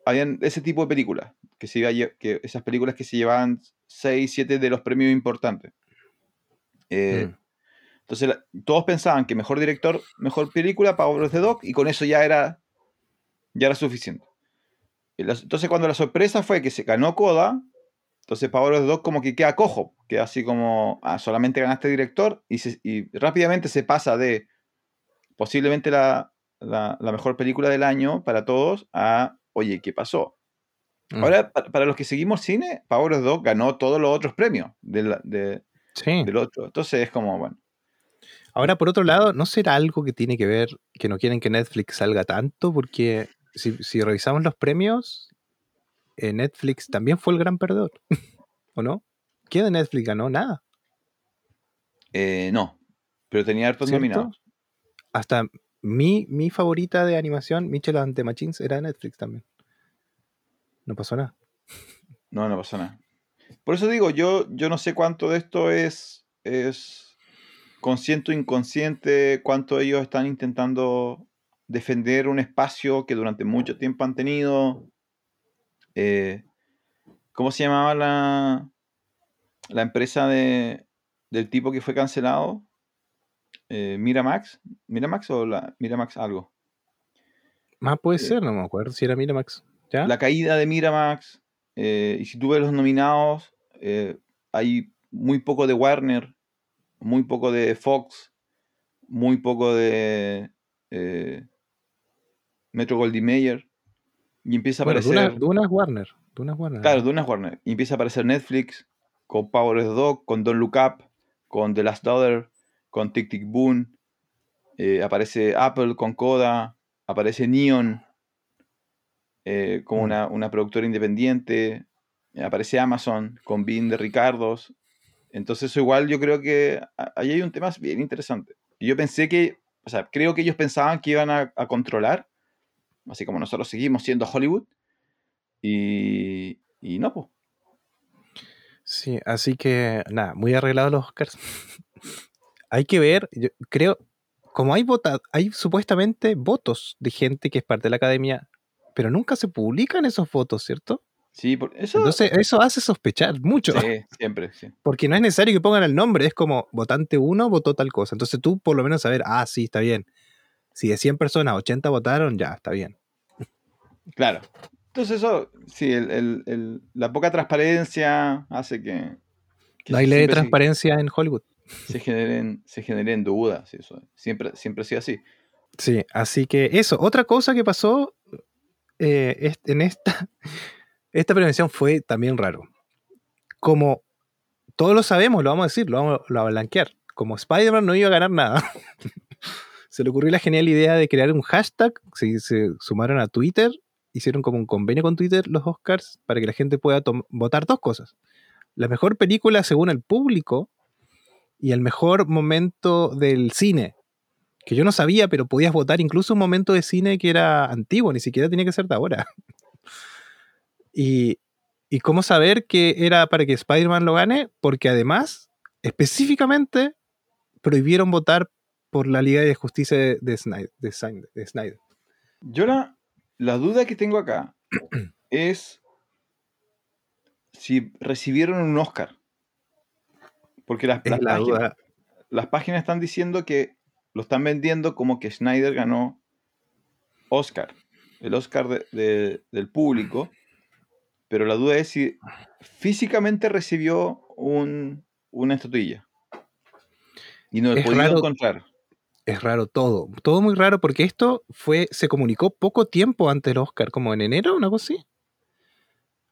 habían ese tipo de películas, que, se iba que esas películas que se llevaban 6, 7 de los premios importantes. Eh, mm. Entonces todos pensaban que mejor director, mejor película, Power of the Dog, y con eso ya era, ya era suficiente. Entonces cuando la sorpresa fue que se ganó Coda, entonces Power of the Dog como que queda cojo, queda así como, ah, solamente ganaste director, y, y rápidamente se pasa de posiblemente la, la, mejor película del año para todos a, oye, ¿qué pasó? Mm. Ahora, para, los que seguimos cine, Power of Dog ganó todos los otros premios del, del otro. Entonces es como, bueno. Ahora, por otro lado, ¿no será algo que tiene que ver que no quieren que Netflix salga tanto? Porque si, revisamos los premios, Netflix también fue el gran perdedor. ¿O no? ¿Qué de Netflix ganó? Nada. Eh, no, pero tenía hartos nominados. Hasta mi, mi favorita de animación, Mitchell and the Machines, era de Netflix también. No pasó nada. No, no pasó nada. Por eso digo, yo, yo no sé cuánto de esto es, es consciente o inconsciente, cuánto ellos están intentando defender un espacio que durante mucho tiempo han tenido. Eh, ¿Cómo se llamaba la, la empresa de, del tipo que fue cancelado? eh, Miramax. ¿Miramax o la Miramax algo? Más puede eh, ser, no me acuerdo si era Miramax. ¿Ya? La caída de Miramax. Y si tú ves los nominados, hay muy poco de Warner, muy poco de Fox, muy poco de Metro Goldie Mayer. Y empieza a aparecer. Duna, es Warner. Duna Warner. Claro, Duna es Warner. Y empieza a aparecer Netflix con Power of the Dog, con Don't Look Up, con The Last Daughter, con Tic Tic Boom, eh, aparece Apple con Coda, aparece Neon eh, como mm. una, productora independiente, aparece Amazon con Bean de Ricardos. Entonces eso igual yo creo que ahí hay un tema bien interesante. yo pensé que, o sea, creo que ellos pensaban que iban a, controlar, así como nosotros seguimos siendo Hollywood, y, y no, pues. Sí, así que nada, muy arreglados los Oscars. hay que ver, yo creo, como hay vota, hay supuestamente votos de gente que es parte de la academia, pero nunca se publican esos votos, ¿cierto? Sí, por eso. Entonces, eso hace sospechar mucho. Sí, siempre, sí. Porque no es necesario que pongan el nombre, es como votante uno votó tal cosa. Entonces tú por lo menos saber, ah, sí, está bien. Si de 100 personas 80 votaron, ya, está bien. Claro. Entonces eso, sí, la poca transparencia hace que... no hay ley de transparencia en Hollywood se generen, se generen dudas. Eso. Siempre, siempre ha sido así. Sí, así que eso. Otra cosa que pasó eh, en esta, esta prevención fue también raro. Como todos lo sabemos, lo vamos a decir, lo vamos, a blanquear. Como Spider-Man no iba a ganar nada, se le ocurrió la genial idea de crear un hashtag. Se, sumaron a Twitter, hicieron como un convenio con Twitter los Oscars para que la gente pueda votar dos cosas. La mejor película según el público y el mejor momento del cine, que yo no sabía, pero podías votar incluso un momento de cine que era antiguo, ni siquiera tenía que ser de ahora. y, y cómo saber que era para que Spider-Man lo gane, porque además, específicamente, prohibieron votar por la Liga de Justicia de, Snyder, de Snyder. Yo la, la duda que tengo acá es si recibieron un Oscar. Porque las, páginas, están diciendo que lo están vendiendo como que Snyder ganó Oscar, el Oscar del público, pero la duda es si físicamente recibió una estatuilla. Y no he podido encontrar. Es raro todo, todo muy raro porque esto fue, se comunicó poco tiempo antes del Oscar, como en enero, una cosa así.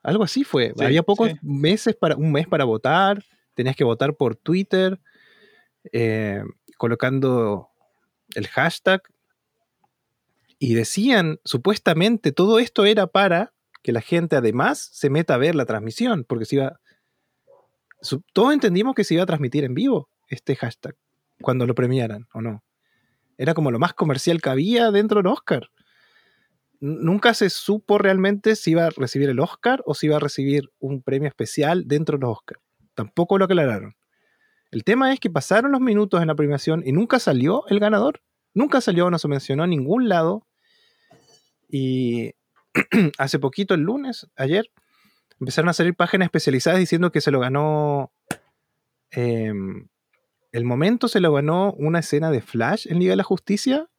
Algo así fue. Había pocos meses para, un mes para votar tenías que votar por Twitter, eh, colocando el hashtag. Y decían, supuestamente, todo esto era para que la gente además se meta a ver la transmisión, porque se iba... todos entendimos que se iba a transmitir en vivo este hashtag cuando lo premiaran, ¿o no? Era como lo más comercial que había dentro del Oscar. Nunca se supo realmente si iba a recibir el Oscar o si iba a recibir un premio especial dentro de los Oscars. Tampoco lo aclararon. El tema es que pasaron los minutos en la premiación y nunca salió el ganador. Nunca salió, no se mencionó en ningún lado. Y hace poquito, el lunes, ayer, empezaron a salir páginas especializadas diciendo que se lo ganó. Em, el momento se lo ganó una escena de Flash en Liga de la Justicia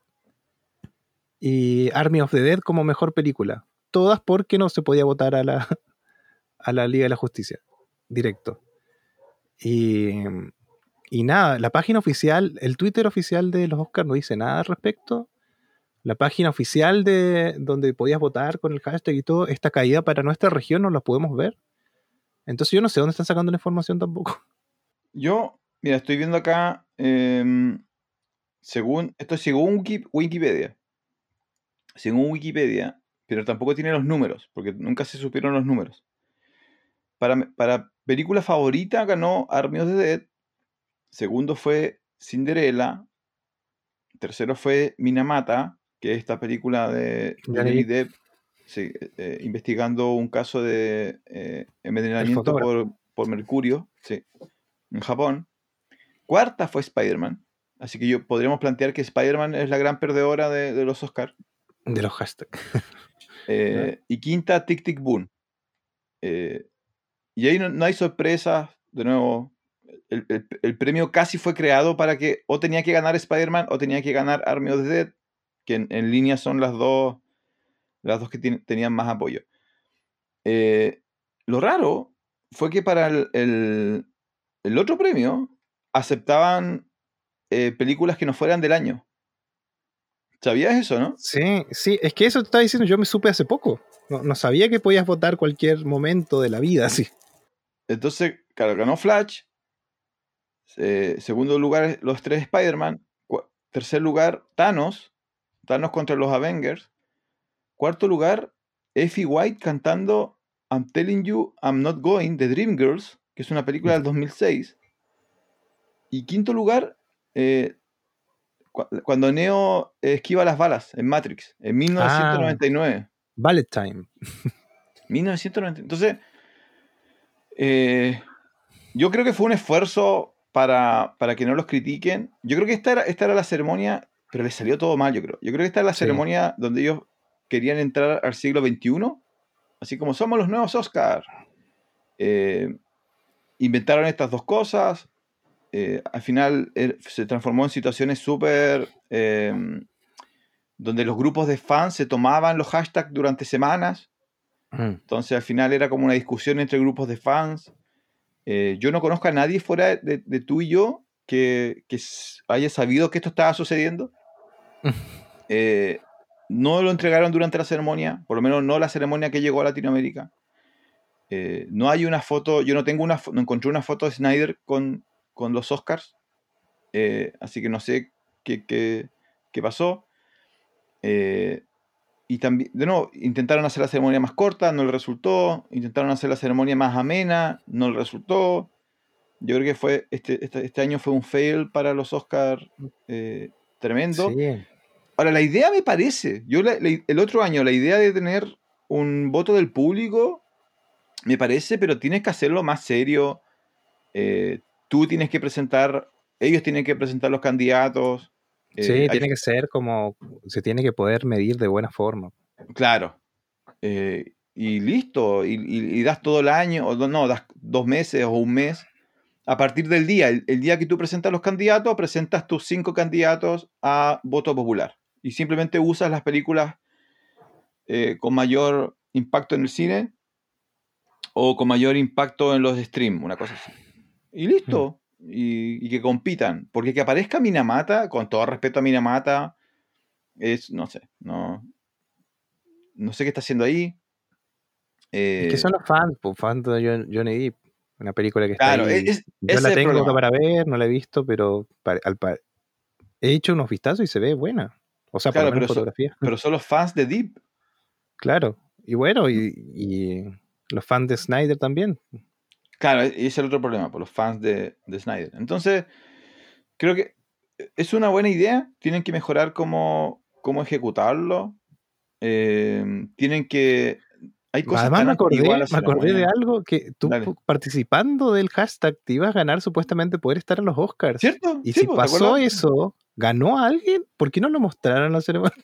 y Army of the Dead como mejor película. Todas porque no se podía votar a la, a la Liga de la Justicia. Directo. Y, y nada, la página oficial, el Twitter oficial de los Oscars no dice nada al respecto. La página oficial de donde podías votar con el hashtag y todo está caída para nuestra región, no la podemos ver. Entonces yo no sé dónde están sacando la información tampoco. Yo, mira, estoy viendo acá, em, según, esto es según Wikipedia. Según Wikipedia, pero tampoco tiene los números, porque nunca se supieron los números. Para, para película favorita ganó Army of the Dead. Segundo fue Cinderella. Tercero fue Minamata que es esta película de Johnny Depp eh, eh, investigando un caso de eh, envenenamiento por, mercurio en Japón. Cuarta fue Spider-Man. Así que yo podríamos plantear que Spider-Man es la gran perdedora de, los Oscars. De los hashtags. y quinta, Tic Tic Boom. y ahí no, hay sorpresas. De nuevo, el, el, premio casi fue creado para que o tenía que ganar Spider-Man o tenía que ganar Army of the Dead que en, línea son las dos, las dos que tenían más apoyo. Eh, lo raro fue que para el, otro premio aceptaban eh, películas que no fueran del año. ¿Sabías eso, no? Sí, sí, es que eso te estaba diciendo, yo me supe hace poco. No, sabía que podías votar cualquier momento de la vida, sí. Entonces, claro, ganó Flash. Eh, segundo lugar, los tres Spider-Man. Tercer lugar, Thanos. Thanos contra los Avengers. Cuarto lugar, Effie White cantando I'm Telling You I'm Not Going de Dreamgirls, que es una película del 2006. Y quinto lugar, eh, cuando Neo esquiva las balas en Matrix, en 1999. Ah, Ballet Time. 1999. Entonces, eh, yo creo que fue un esfuerzo para, para, que no los critiquen. Yo creo que esta era, esta era la ceremonia pero les salió todo mal, yo creo. Yo creo que esta es la ceremonia donde ellos querían entrar al siglo XXI, así como somos los nuevos Oscars. Eh, inventaron estas dos cosas. Eh, al final er, se transformó en situaciones súper. Em, donde los grupos de fans se tomaban los hashtags durante semanas. Mm. Entonces al final era como una discusión entre grupos de fans. Eh, yo no conozco a nadie fuera de, tú y yo que, que, haya sabido que esto estaba sucediendo. Eh, no lo entregaron durante la ceremonia, por lo menos no la ceremonia que llegó a Latinoamérica. Eh, no hay una foto, yo no tengo una, no encontré una foto de Snyder con, con los Oscars, eh, así que no sé qué, qué, qué pasó. y también, de nuevo, intentaron hacer la ceremonia más corta, no le resultó. Intentaron hacer la ceremonia más amena, no le resultó. Yo creo que fue este, este, este año fue un fail para los Oscars tremendo. Ahora, la idea me parece, yo el otro año, la idea de tener un voto del público, me parece, pero tienes que hacerlo más serio. Eh, tú tienes que presentar, ellos tienen que presentar los candidatos. Eh, sí, tiene que ser como, se tiene que poder medir de buena forma. Claro. Eh, y listo, y, das todo el año, o no, das dos meses o un mes a partir del día, el, día que tú presentas los candidatos, presentas tus cinco candidatos a voto popular. Y simplemente usas las películas eh, con mayor impacto en el cine o con mayor impacto en los streams, una cosa así. Y listo. Mm. Y, que compitan. Porque que aparezca Minamata, con todo respeto a Minamata, es, no sé, no, no sé qué está haciendo ahí. Eh, ¿Qué son los fans, pues, fans de Johnny Depp. Una película que está ahí. Yo la tengo para ver, no la he visto, pero al, he hecho unos vistazos y se ve buena. O sea, claro, pero, fotografía. pero son los fans de Deep. Claro. Y bueno, y, los fans de Snyder también. Claro, e, ese es el otro problema, por los fans de, de Snyder. Entonces, creo que es una buena idea. Tienen que mejorar cómo, cómo ejecutarlo. Eh, tienen que. Hay cosas Además, me acordé, me acordé de algo que tú Dale. participando del hashtag te ibas a ganar supuestamente poder estar en los Oscars. ¿Cierto? Y Sí, si pues, ¿te pasó eso, ¿ganó a alguien? ¿Por qué no lo mostraron en la ceremonia?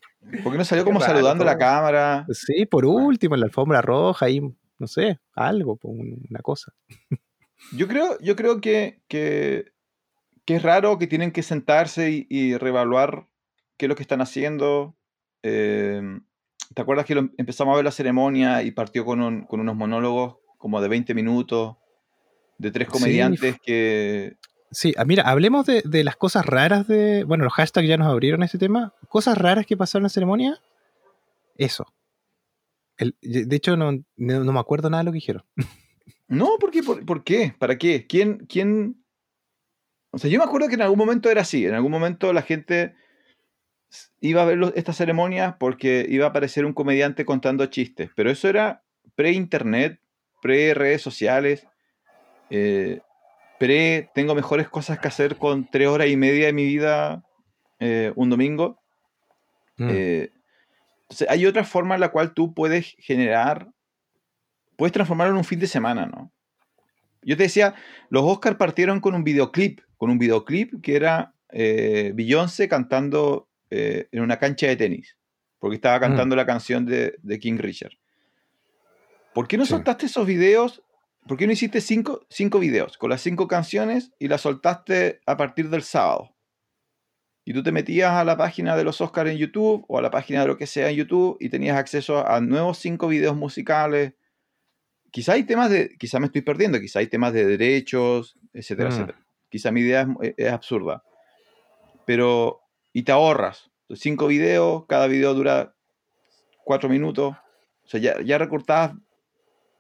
¿Por qué no salió como saludando a la cámara? Sí, por último, en la alfombra roja, ahí, no sé, algo, una cosa. Yo creo, yo creo que, que, que es raro que tienen que sentarse y, y reevaluar qué es lo que están haciendo. Eh, ¿Te acuerdas que lo em- empezamos a ver la ceremonia y partió con, un- con unos monólogos como de 20 minutos de tres Sí, comediantes que... Sí, ah, mira, hablemos de, de las cosas raras de. Bueno, los hashtags ya nos abrieron este tema. Cosas raras que pasaron en la ceremonia. Eso. El- de hecho, no, no, no me acuerdo nada de lo que dijeron. No, ¿por qué? ¿Por, por qué? ¿Para qué? ¿Quién, ¿Quién? O sea, yo me acuerdo que en algún momento era así. En algún momento la gente iba a ver los- estas ceremonias porque iba a aparecer un comediante contando chistes. Pero eso era pre-internet, pre-redes sociales, eh, pre- tengo mejores cosas que hacer con tres horas y media de mi vida eh, un domingo. Mm. Eh, entonces, hay otra forma en la cual tú puedes generar, puedes transformarlo en un fin de semana, ¿no? Yo te decía, los Oscars partieron con un videoclip, con un videoclip que era eh, Beyoncé cantando eh, en una cancha de tenis, porque estaba Mm. cantando la canción de, de King Richard. ¿Por qué no Sí. soltaste esos videos? ¿Por qué no hiciste cinco, cinco videos con las cinco canciones y las soltaste a partir del sábado? Y tú te metías a la página de los Oscars en YouTube o a la página de lo que sea en YouTube y tenías acceso a nuevos cinco videos musicales. Quizá hay temas de, quizá me estoy perdiendo, quizá hay temas de derechos, etcétera, Mm. etcétera. Quizá mi idea es, es absurda. Pero, y te ahorras. Cinco videos, cada video dura cuatro minutos. O sea, ya, ya recortabas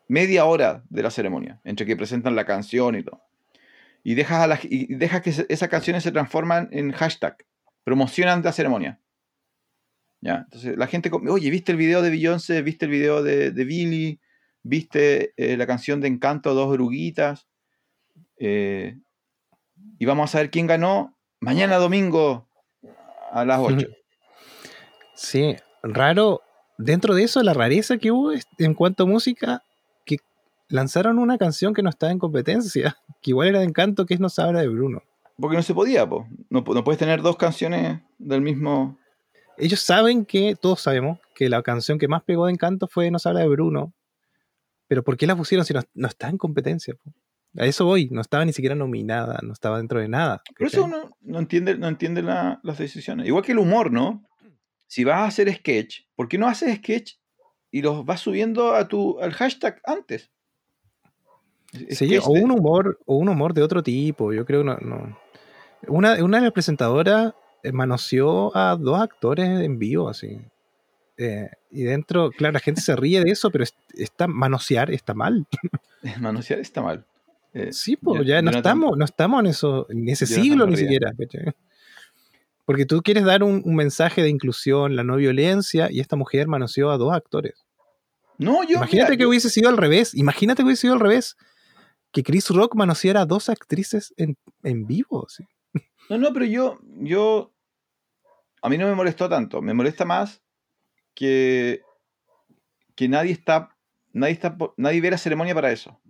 media hora de la ceremonia, entre que presentan la canción y todo. Y dejas, a la- y dejas que se- esas canciones se transforman en hashtag, promocionan la ceremonia. ¿Ya? Entonces la gente, oye, ¿viste el video de Beyoncé? ¿Viste el video de, Billy? ¿Viste eh, la canción de Encanto, Dos Oruguitas? Eh, y vamos a saber quién ganó mañana domingo a las 8. Sí, raro. Dentro de eso, la rareza que hubo en cuanto a música, que lanzaron una canción que no estaba en competencia, que igual era de encanto, que es No se habla de Bruno. Porque no se podía, po. No, no puedes tener dos canciones del mismo... Ellos saben que, todos sabemos, que la canción que más pegó de encanto fue No se habla de Bruno. Pero ¿por qué la pusieron si no, no está en competencia? po? A eso voy, no estaba ni siquiera nominada, no estaba dentro de nada. Por eso uno no entiende, no entiende la- las decisiones. Igual que el humor, ¿no? Si vas a hacer sketch, ¿por qué no haces sketch y los vas subiendo a tu, al hashtag antes? Sí, o un humor, o un humor de otro tipo, yo creo que no. no. Una, una de las presentadoras eh, manoseó a dos actores en vivo, así. Eh, y dentro, claro, la gente se ríe de eso, pero es- está, manosear está mal. Manosear está mal. Eh, Sí, pues ya no estamos, no estamos en eso, en ese siglo ni siquiera. ¿cachai? Porque tú quieres dar un, un mensaje de inclusión, la no violencia, y esta mujer manoseó a dos actores. No, yo. imagínate mira, que yo- hubiese sido al revés, imagínate que hubiese sido al revés. Que Chris Rock manoseara a dos actrices en, en vivo. así. No, no, pero yo, yo. A mí no me molestó tanto. Me molesta más que. Que nadie está. Nadie está. Nadie ve la ceremonia para eso.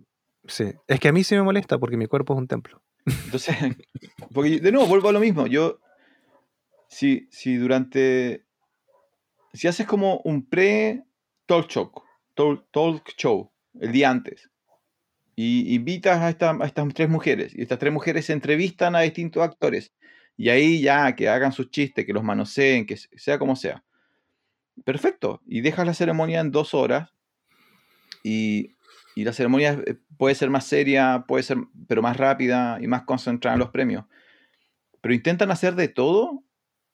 Sí, es que a mí sí me molesta porque mi cuerpo es un templo. Entonces, porque de nuevo, vuelvo a lo mismo. Yo, si, si durante, si haces como un show, talk, talk show, el día antes, y invitas a, esta- a estas tres mujeres, y estas tres mujeres se entrevistan a distintos actores, y ahí ya que hagan sus chistes, que los manoseen, que sea como sea. Perfecto. Y dejas la ceremonia en dos horas, y, y la ceremonia eh, puede ser más seria, puede ser, pero más rápida y más concentrada en los premios. Pero intentan hacer de todo.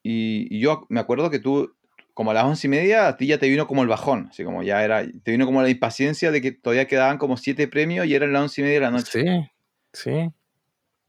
Y yo me acuerdo que tú, como a las once y media, a ti ya te vino como el bajón. Así como ya era, te vino como la impaciencia de que todavía quedaban como siete premios y eran las once y media de la noche. Sí, sí.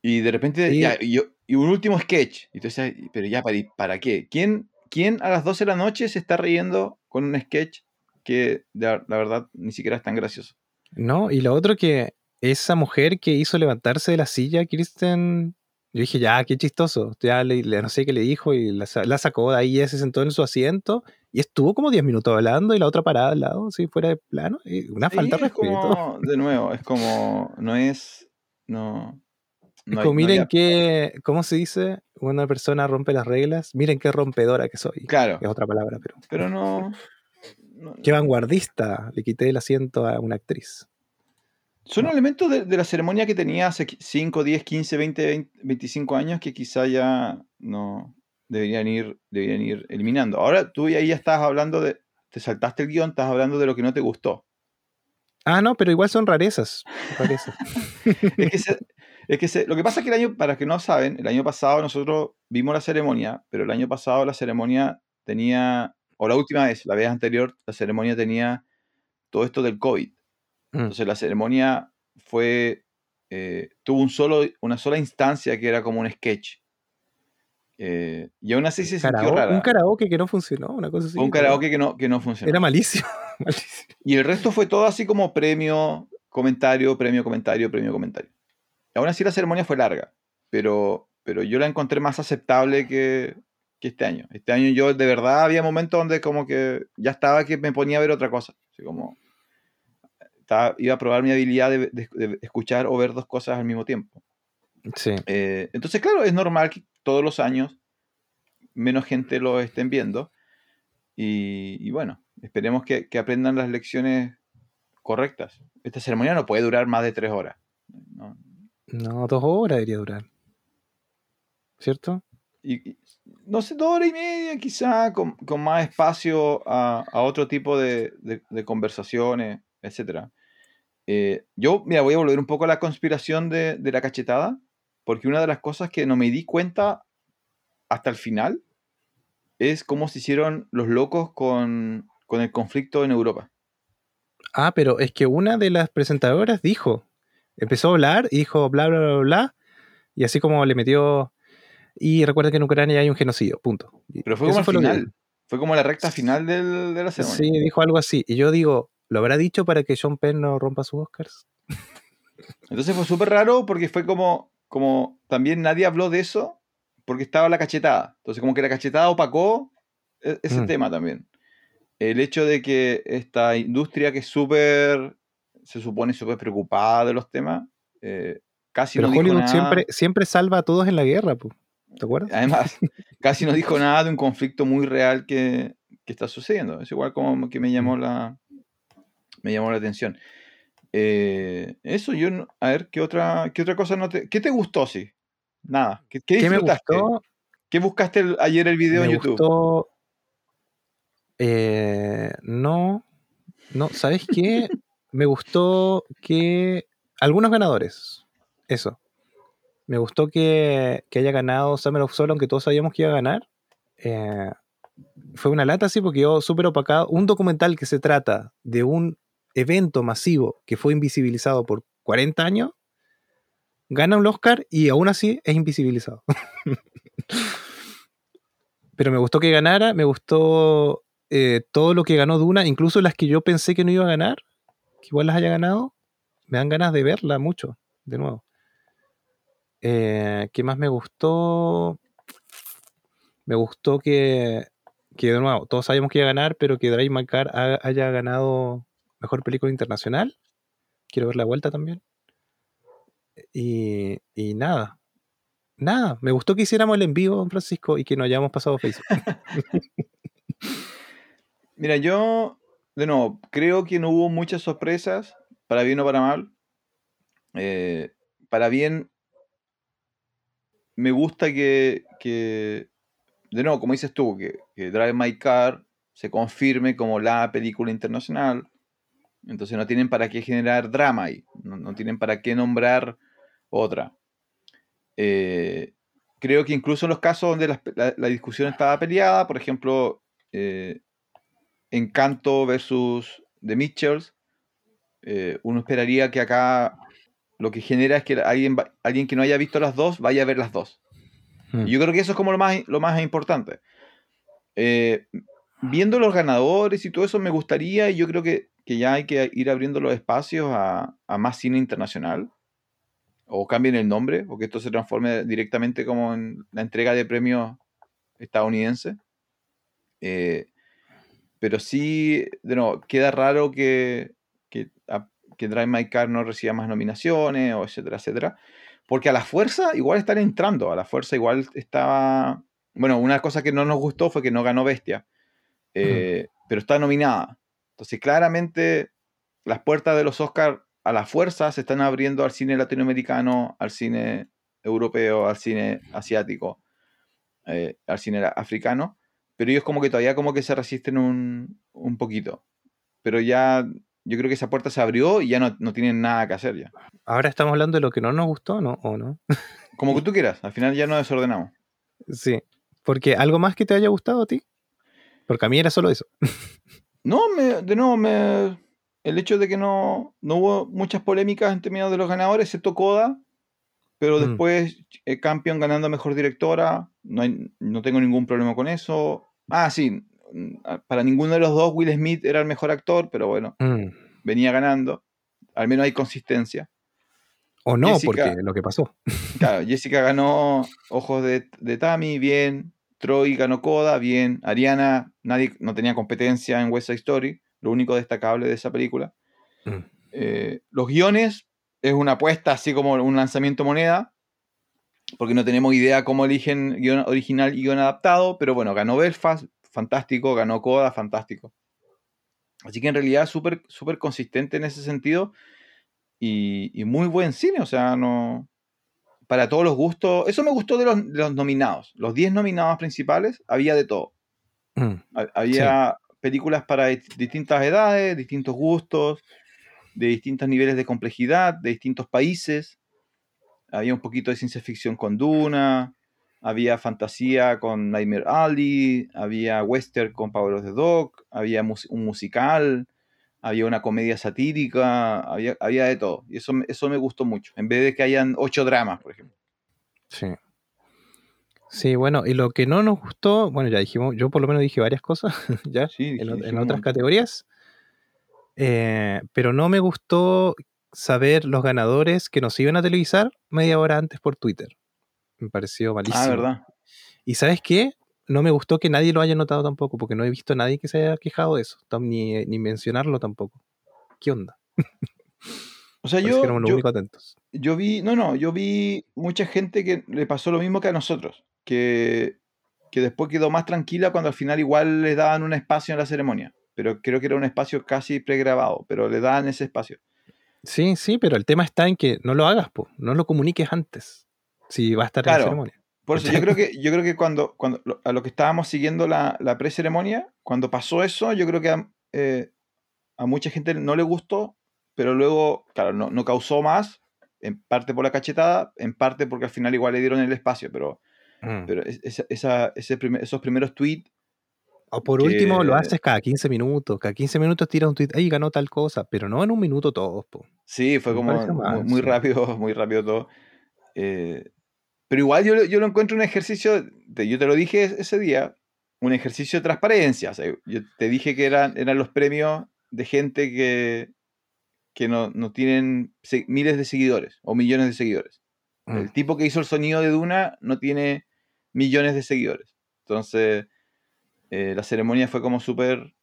Y de repente, Sí. ya, y, yo- y un último sketch. Decías, pero ya, ¿para, ¿para qué? ¿Quién, ¿Quién a las 12 de la noche se está riendo con un sketch que la, la verdad ni siquiera es tan gracioso? No, y lo otro que esa mujer que hizo levantarse de la silla Kristen Yo dije, ya, qué chistoso. Ya le, le- no sé qué le dijo y la, sa- la sacó de ahí, ella se sentó en su asiento y estuvo como 10 minutos hablando y la otra parada al lado, así fuera de plano. y una falta de Sí, respeto. como, de nuevo, es como, no es, no, no como, no miren hay- qué, ¿cómo se dice? Una persona rompe las reglas. Miren qué rompedora que soy. Claro, Es otra palabra, pero. pero no, no- Qué vanguardista. Le quité el asiento a una actriz. Son no. elementos de, de la ceremonia que tenía hace 5, 10, 15, 20, 20, 25 años que quizá ya no deberían ir, deberían ir eliminando. Ahora tú ahí ya estás hablando de, te saltaste el guion, estás hablando de lo que no te gustó. Ah, no, pero igual son rarezas. rarezas. Es que, se- es que se- lo que pasa es que el año, para que no saben, el año pasado nosotros vimos la ceremonia, pero el año pasado la ceremonia tenía, o la última vez, la vez anterior, la ceremonia tenía todo esto del COVID. Mm. Entonces la ceremonia fue, eh, tuvo un solo, una sola instancia que era como un sketch. Eh, y aún así se sintió rara. un karaoke que no funcionó, una cosa así. Un karaoke que no, que no funcionó. Era malísimo. malísimo. Y el resto fue todo así como premio, comentario, premio, comentario, premio, comentario. Aún así la ceremonia fue larga, pero, pero yo la encontré más aceptable que, que este año. Este año yo de verdad había momentos donde como que ya estaba que me ponía a ver otra cosa. Así como estaba- iba a probar mi habilidad de, de- de escuchar o ver dos cosas al mismo tiempo. Sí. Eh, entonces, claro, es normal que todos los años menos gente lo estén viendo. Y, y bueno, esperemos que, que aprendan las lecciones correctas. Esta ceremonia no puede durar más de tres horas. ¿no? No, dos horas debería durar. ¿Cierto? Y, y- no sé, dos horas y media quizá, con, con más espacio a, a otro tipo de, de- de conversaciones, etc. yo, mira, voy a volver un poco a la conspiración de, de la cachetada, porque una de las cosas que no me di cuenta hasta el final es cómo se hicieron los locos con, con el conflicto en Europa. Ah, pero es que una de las presentadoras dijo, empezó a hablar y dijo bla, bla, bla, bla, y así como le metió, y recuerda que en Ucrania hay un genocidio, punto. Pero fue eso como al lo que final. Fue como la recta final del- de la ceremonia. Sí, dijo algo así. Y yo digo, ¿lo habrá dicho para que Sean Penn no rompa sus Oscars? Entonces fue súper raro porque fue como, como también nadie habló de eso porque estaba la cachetada. Entonces como que la cachetada opacó e- ese Mm. tema también. El hecho de que esta industria que es súper, se supone súper preocupada de los temas, eh, casi Pero no dijo Hollywood nada. siempre, siempre salva a todos en la guerra. ¿te acuerdas? Además, casi no dijo nada de un conflicto muy real que, que está sucediendo. Es igual como que me llamó la, me llamó la atención. Eh, eso, yo, no- a ver, ¿qué otra, qué otra cosa no te... ¿Qué te gustó, sí? Nada. ¿Qué, qué ¿Qué me disfrutaste? gustó? ¿Qué buscaste el- ayer el video en me YouTube? gustó. eh, no, no, ¿sabes qué? me gustó que. Algunos ganadores. Eso. Me gustó que, que haya ganado Summer of Soul, aunque todos sabíamos que iba a ganar. Eh, fue una lata, sí, porque yo súper opacado. Un documental que se trata de un evento masivo que fue invisibilizado por 40 años, gana un Oscar y aún así es invisibilizado. Pero me gustó que ganara, me gustó eh, todo lo que ganó Duna, incluso las que yo pensé que no iba a ganar, que igual las haya ganado, me dan ganas de verla mucho, de nuevo. Eh, ¿Qué más me gustó? Me gustó que, que, de nuevo, todos sabíamos que iba a ganar, pero que Drive My Car ha- haya ganado Mejor Película Internacional. Quiero ver la vuelta también. Y, y nada, nada, me gustó que hiciéramos el en vivo, don Francisco, y que no hayamos pasado Facebook. Mira, yo, de nuevo, creo que no hubo muchas sorpresas, para bien o para mal. Eh, para bien, me gusta que, que, de nuevo, como dices tú, que, que Drive My Car se confirme como la película internacional. Entonces no tienen para qué generar drama ahí, no, no tienen para qué nombrar otra. Eh, creo que incluso en los casos donde la, la- la discusión estaba peleada, por ejemplo, eh, Encanto versus The Mitchells, eh, uno esperaría que acá lo que genera es que alguien, alguien que no haya visto las dos vaya a ver las dos. Hmm. Y yo creo que eso es como lo más, lo más importante. Viendo los ganadores y todo eso, me gustaría, y yo creo que, que ya hay que ir abriendo los espacios a, a más cine internacional. o cambien el nombre, o que esto se transforme directamente como en la entrega de premios estadounidense. Eh, pero sí, de nuevo, queda raro que, que, que Drive My Car no reciba más nominaciones, o etcétera, etcétera. Porque a la fuerza igual están entrando, a la fuerza igual estaba... Bueno, una cosa que no nos gustó fue que no ganó Bestia, eh, pero está nominada. Entonces, claramente, las puertas de los Oscars a la fuerza se están abriendo al cine latinoamericano, al cine europeo, al cine asiático, eh, al cine africano, pero ellos como que todavía como que se resisten un, un poquito. Pero ya yo creo que esa puerta se abrió y ya no, no, tienen nada que hacer ya. Ahora estamos hablando de lo que no nos gustó, ¿no? ¿O no? Como que tú quieras, al final ya nos desordenamos. Sí, porque algo más que te haya gustado a ti. Porque a mí era solo eso. No, me, de nuevo, me, el hecho de que no, no hubo muchas polémicas en términos de los ganadores, excepto Coda, pero mm. después eh, Campion ganando mejor directora, no, hay, no tengo ningún problema con eso. Ah, sí, Mm, para ninguno de los dos Will Smith era el mejor actor, pero bueno, mm. venía ganando. Al menos hay consistencia. O no, porque lo que pasó. Claro, Jessica ganó Ojos de, de Tammy, bien. Troy ganó Coda, bien. Ariana, nadie no tenía competencia en West Side Story, lo único destacable de esa película. Mm. Eh, los guiones es una apuesta así como un lanzamiento moneda, porque no tenemos idea cómo eligen guion original y guion adaptado, pero bueno, ganó Belfast, fantástico, ganó Coda, fantástico. Así que en realidad súper súper consistente en ese sentido y, muy buen cine, o sea, no para todos los gustos. Eso me gustó de los, nominados. Los 10 nominados principales, había de todo. Mm, había películas para distintas edades, distintos gustos, de distintos niveles de complejidad, de distintos países. Había un poquito de ciencia ficción con Duna, había fantasía con Nightmare Alley, había western con Power of the Dog, había un musical, había una comedia satírica, había, había de todo. Y eso, eso me gustó mucho, en vez de que hayan ocho dramas, por ejemplo. Sí. Sí, bueno, y lo que no nos gustó, bueno, ya dijimos, yo por lo menos dije varias cosas, ya, en, otras categorías, eh, pero no me gustó saber los ganadores que nos iban a televisar media hora antes por Twitter. Me pareció ah, malísimo. Ah, ¿verdad? Y ¿sabes qué? No me gustó que nadie lo haya notado tampoco, porque no he visto a nadie que se haya quejado de eso, ni, ni mencionarlo tampoco. ¿Qué onda? O sea, yo, yo, atentos. yo vi, no, no, yo vi mucha gente que le pasó lo mismo que a nosotros, que, que después quedó más tranquila cuando al final igual le daban un espacio en la ceremonia, pero creo que era un espacio casi pregrabado, pero le daban ese espacio. Sí, sí, pero el tema está en que no lo hagas, po, no lo comuniques antes si va a estar en la ceremonia. Por eso yo creo que, yo creo que cuando, cuando a lo que estábamos siguiendo la, la pre-ceremonia, cuando pasó eso, yo creo que a, eh, a, mucha gente no le gustó, pero luego, claro, no, no, causó más, en parte por la cachetada, en parte porque al final igual le dieron el espacio, pero, mm. pero esa, esa, ese esos primeros tweets... O por último, lo haces cada 15 minutos, cada 15 minutos tira un tweet, ahí ganó tal cosa, pero no en un minuto todos. Sí, fue como muy, rápido, muy rápido todo. Eh, pero igual yo, yo lo encuentro un ejercicio, yo te lo dije ese día, un ejercicio de transparencia. yo te dije que eran, eran los premios de gente que, que no, no tienen miles de seguidores o millones de seguidores. El mm. tipo que hizo el sonido de Duna no tiene millones de seguidores. Entonces, eh, la ceremonia fue como súper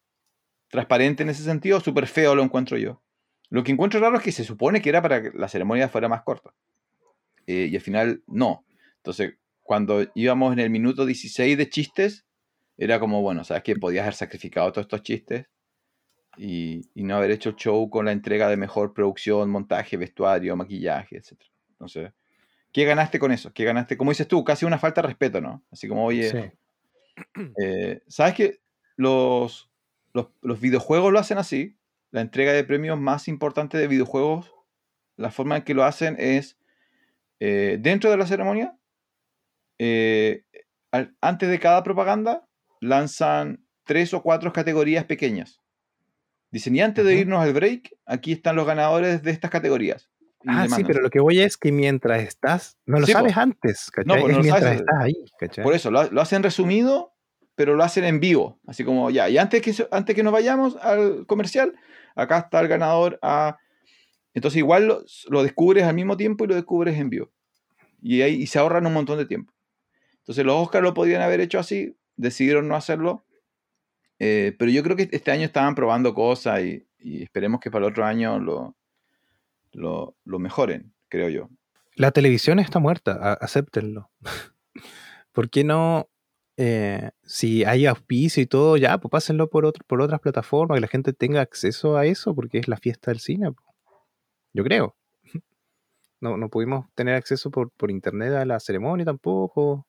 transparente en ese sentido, súper feo lo encuentro yo. Lo que encuentro raro es que se supone que era para que la ceremonia fuera más corta. Eh, y al final no. Entonces, cuando íbamos en el minuto 16 de chistes, era como, bueno, ¿sabes que Podías haber sacrificado todos estos chistes y, no haber hecho el show con la entrega de mejor producción, montaje, vestuario, maquillaje, etc. Entonces, ¿qué ganaste con eso? ¿Qué ganaste? Como dices tú, casi una falta de respeto, ¿no? Así como, oye, eh, ¿sabes que los, los, videojuegos lo hacen así? La entrega de premios más importante de videojuegos, la forma en que lo hacen es eh, dentro de la ceremonia eh, antes de cada propaganda lanzan tres o cuatro categorías pequeñas. Dicen, y antes de irnos al break, aquí están los ganadores de estas categorías. Ah, sí, pero lo que voy es que mientras estás, no lo sabes antes, ¿cachai? No, mientras estás ahí, Por eso, lo, hacen resumido, pero lo hacen en vivo. Así como, ya, y antes que, antes que nos vayamos al comercial, acá está el ganador a Entonces igual lo, lo descubres al mismo tiempo y lo descubres en vivo. Y, ahí, y se ahorran un montón de tiempo. Entonces los Oscars lo podrían haber hecho así, decidieron no hacerlo. Eh, pero yo creo que este año estaban probando cosas y, esperemos que para el otro año lo, lo, lo, mejoren, creo yo. La televisión está muerta, acéptenlo. ¿Por qué no? Eh, si hay auspicio y todo, ya, pues pásenlo por, otro, por otras plataformas, que la gente tenga acceso a eso, porque es la fiesta del cine. Yo creo. No, no pudimos tener acceso por, por internet a la ceremonia tampoco.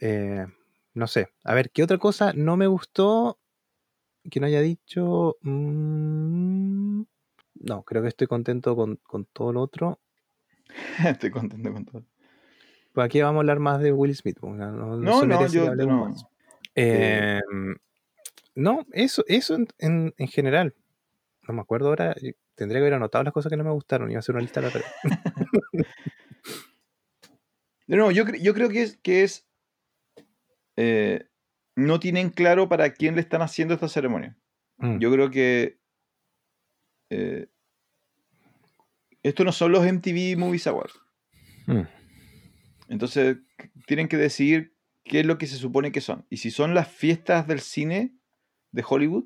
Eh, no sé. A ver, ¿qué otra cosa no me gustó que no haya dicho? Mm, no, creo que estoy contento con, con todo lo otro. estoy contento con todo. Pues aquí vamos a hablar más de Will Smith. No, no, no, no yo no. Eh, no, eso, eso en, en, en, general. No me acuerdo ahora. Tendría que haber anotado las cosas que no me gustaron. Iba a hacer una lista de la No, yo, yo creo que es, que es eh, no tienen claro para quién le están haciendo esta ceremonia. Mm. Yo creo que eh, esto no son los MTV Movies Awards. Mm. Entonces, tienen que decidir qué es lo que se supone que son. Y si son las fiestas del cine de Hollywood,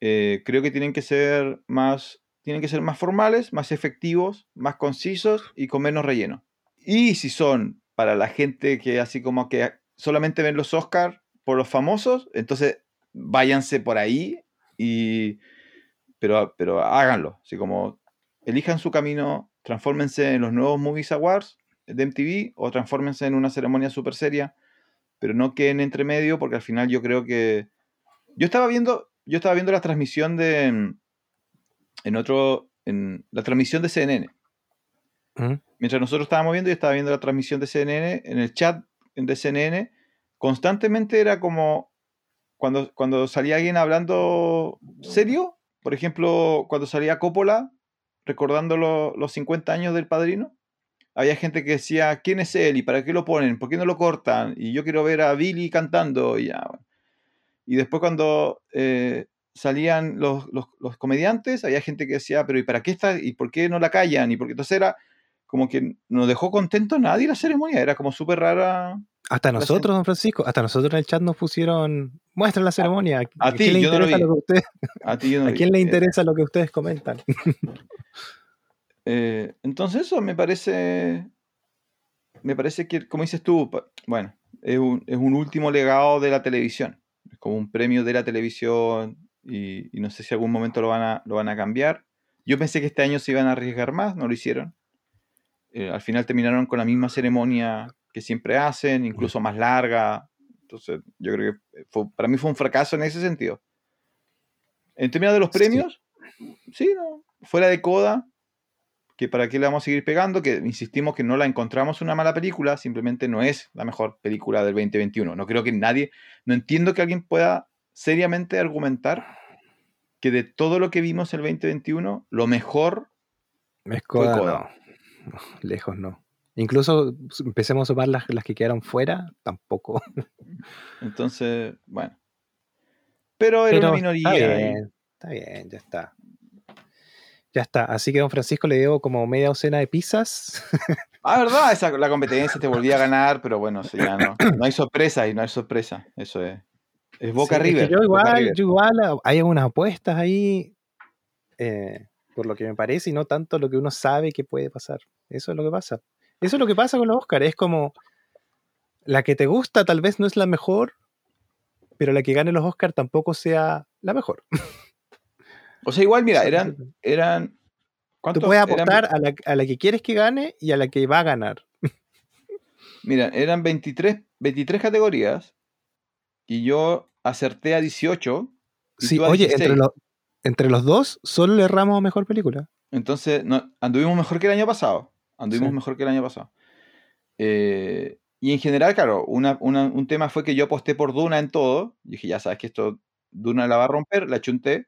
eh, creo que tienen que ser más. Tienen que ser más formales, más efectivos, más concisos y con menos relleno. Y si son para la gente que así como que solamente ven los Oscars por los famosos, entonces váyanse por ahí y pero, pero háganlo, así como elijan su camino, transfórmense en los nuevos Movies Awards de MTV o transfórmense en una ceremonia súper seria, pero no queden entre medio porque al final yo creo que yo estaba viendo yo estaba viendo la transmisión de en otro en la transmisión de CNN. Mientras nosotros estábamos viendo, yo estaba viendo la transmisión de CNN en el chat de CNN, constantemente era como cuando, cuando salía alguien hablando serio, por ejemplo, cuando salía Coppola recordando los 50 años del padrino, había gente que decía, ¿quién es él? ¿Y para qué lo ponen? ¿Por qué no lo cortan? Y yo quiero ver a Billy cantando. Y, ya, y después cuando eh, salían los, los, los, comediantes, había gente que decía, pero ¿y para qué está? ¿Y por qué no la callan? Y porque entonces era como que no dejó contento a nadie la ceremonia, era como súper rara. Hasta nosotros, don Francisco, hasta nosotros en el chat nos pusieron, muestra la ceremonia. A, ¿A, quién le interesa lo, que ustedes, a, ti ¿A quién le eh, interesa lo que ustedes comentan? eh, entonces eso me parece, me parece que, como dices tú, bueno, es un, es un último legado de la televisión, es como un premio de la televisión y, y no sé si algún momento lo van, a, lo van a cambiar. Yo pensé que este año se iban a arriesgar más, no lo hicieron. Eh, al final terminaron con la misma ceremonia que siempre hacen, incluso más larga. Entonces, yo creo que para mí fue un fracaso en ese sentido. En términos de los premios, sí, no, fuera de coda, que para qué le vamos a seguir pegando, que insistimos que no la encontramos una mala película, simplemente no es la mejor película del 2021. No creo que nadie, no entiendo que alguien pueda seriamente argumentar que de todo lo que vimos el 2021, lo mejor es coda, fue coda. lejos no. Incluso pues, empecemos a sumar las, las que quedaron fuera, tampoco. Entonces, bueno. Pero era una minoría. Está bien, está bien, ya está. Ya está. Así que don Francisco le dio como media docena de pizzas. Ah, verdad, Esa, la competencia te volvía a ganar, pero bueno, ya no. No hay sorpresa y no hay sorpresa. Eso es. Es Boca arriba. yo igual, yo igual, hay algunas apuestas ahí. Eh, por lo que me parece, y no tanto lo que uno sabe que puede pasar. Eso es lo que pasa. Eso es lo que pasa con los Oscars. Es como la que te gusta tal vez no es la mejor, pero la que gane los Oscars tampoco sea la mejor. O sea, igual, mira, eran. eran Tú puedes apostar a, la, a, la, que quieres que gane y a la que va a ganar. Mira, eran 23, 23 categorías y yo acerté a 18. sí, oye, entre, lo, entre los dos solo le erramos a mejor película. Entonces, no, anduvimos mejor que el año pasado. Anduvimos mejor que el año pasado. Eh, y en general, claro, una, una, un tema fue que yo aposté por Duna en todo. Y dije, ya sabes que esto Duna la va a romper, la chunté.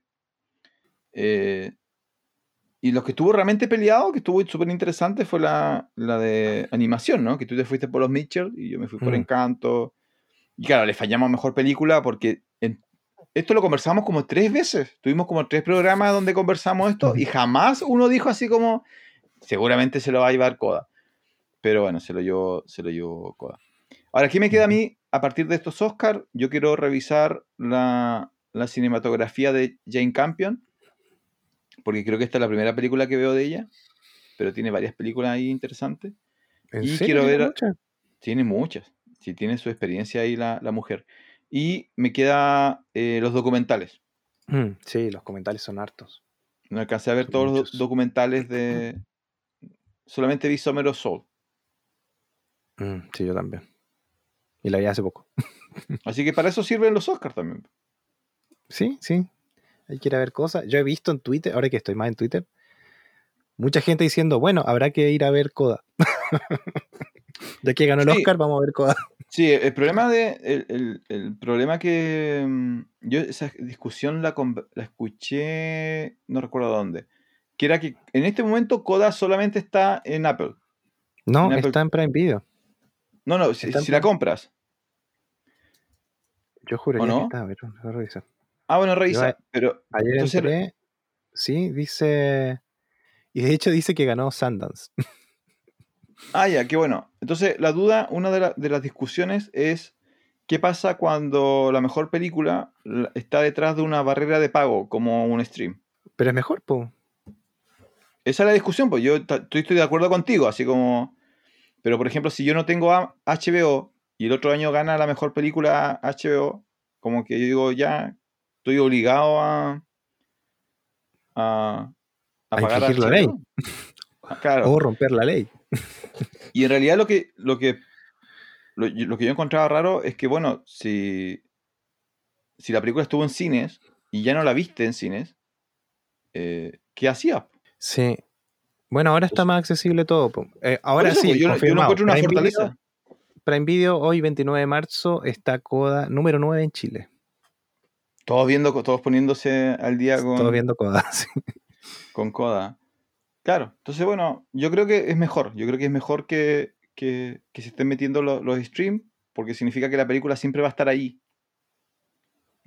Eh, y lo que estuvo realmente peleado, que estuvo súper interesante, fue la, la, de animación, ¿no? Que tú te fuiste por los Mitchell y yo me fui por mm. Encanto. Y claro, le fallamos a mejor película porque en, esto lo conversamos como tres veces. Tuvimos como tres programas donde conversamos esto y jamás uno dijo así como, seguramente se lo va a llevar Coda. Pero bueno, se lo llevó, se lo llevó Coda. Ahora, ¿qué me queda a mí? A partir de estos Oscars, yo quiero revisar la, la cinematografía de Jane Campion, porque creo que esta es la primera película que veo de ella, pero tiene varias películas ahí interesantes. y quiero ver... Tiene muchas. Sí, tiene su experiencia ahí la, la mujer. Y me queda eh, los documentales. Mm, sí, los documentales son hartos. No alcancé a ver todos los documentales de... Solamente vi Summer of Soul. Mm, sí, yo también. Y la vi hace poco. Así que para eso sirven los Oscars también. Sí, sí. Hay que ir a ver cosas. Yo he visto en Twitter, ahora que estoy más en Twitter, mucha gente diciendo, bueno, habrá que ir a ver Coda. ya que ganó el Oscar, vamos a ver Coda. Sí, el problema de. El, problema que. Mm, yo esa discusión la, la escuché. No recuerdo dónde. Que era que en este momento Coda solamente está en Apple. No, está en Prime Video. No, no, si, la compras. Yo juraría no? que está, a ver, a revisar. Ah, bueno, revisa. pero ayer entré, sí, dice. Y de hecho dice que ganó Sundance. Ah, ya, qué bueno. Entonces, la duda, una de, las discusiones es qué pasa cuando la mejor película está detrás de una barrera de pago, como un stream. Pero es mejor, pues. Esa es la discusión, pues yo estoy, de acuerdo contigo, así como... Pero, por ejemplo, si yo no tengo HBO y el otro año gana la mejor película HBO, como que yo digo, ya, estoy obligado a... a, a, pagar la ley. Claro. O romper la ley. Y en realidad lo que, lo que, lo, que yo encontraba raro es que, bueno, si, si la película estuvo en cines y ya no la viste en cines, eh, ¿qué hacía? Sí. Bueno, ahora está más accesible todo. Eh, ahora sí, yo, yo, no encuentro una Prime fortaleza. Video, Prime Video, hoy 29 de marzo, está Coda número 9 en Chile. Todos viendo, todos poniéndose al día con. Todos viendo Coda, sí. Con Coda. Claro, entonces bueno, yo creo que es mejor, yo creo que es mejor que, que, se estén metiendo los streams, porque significa que la película siempre va a estar ahí.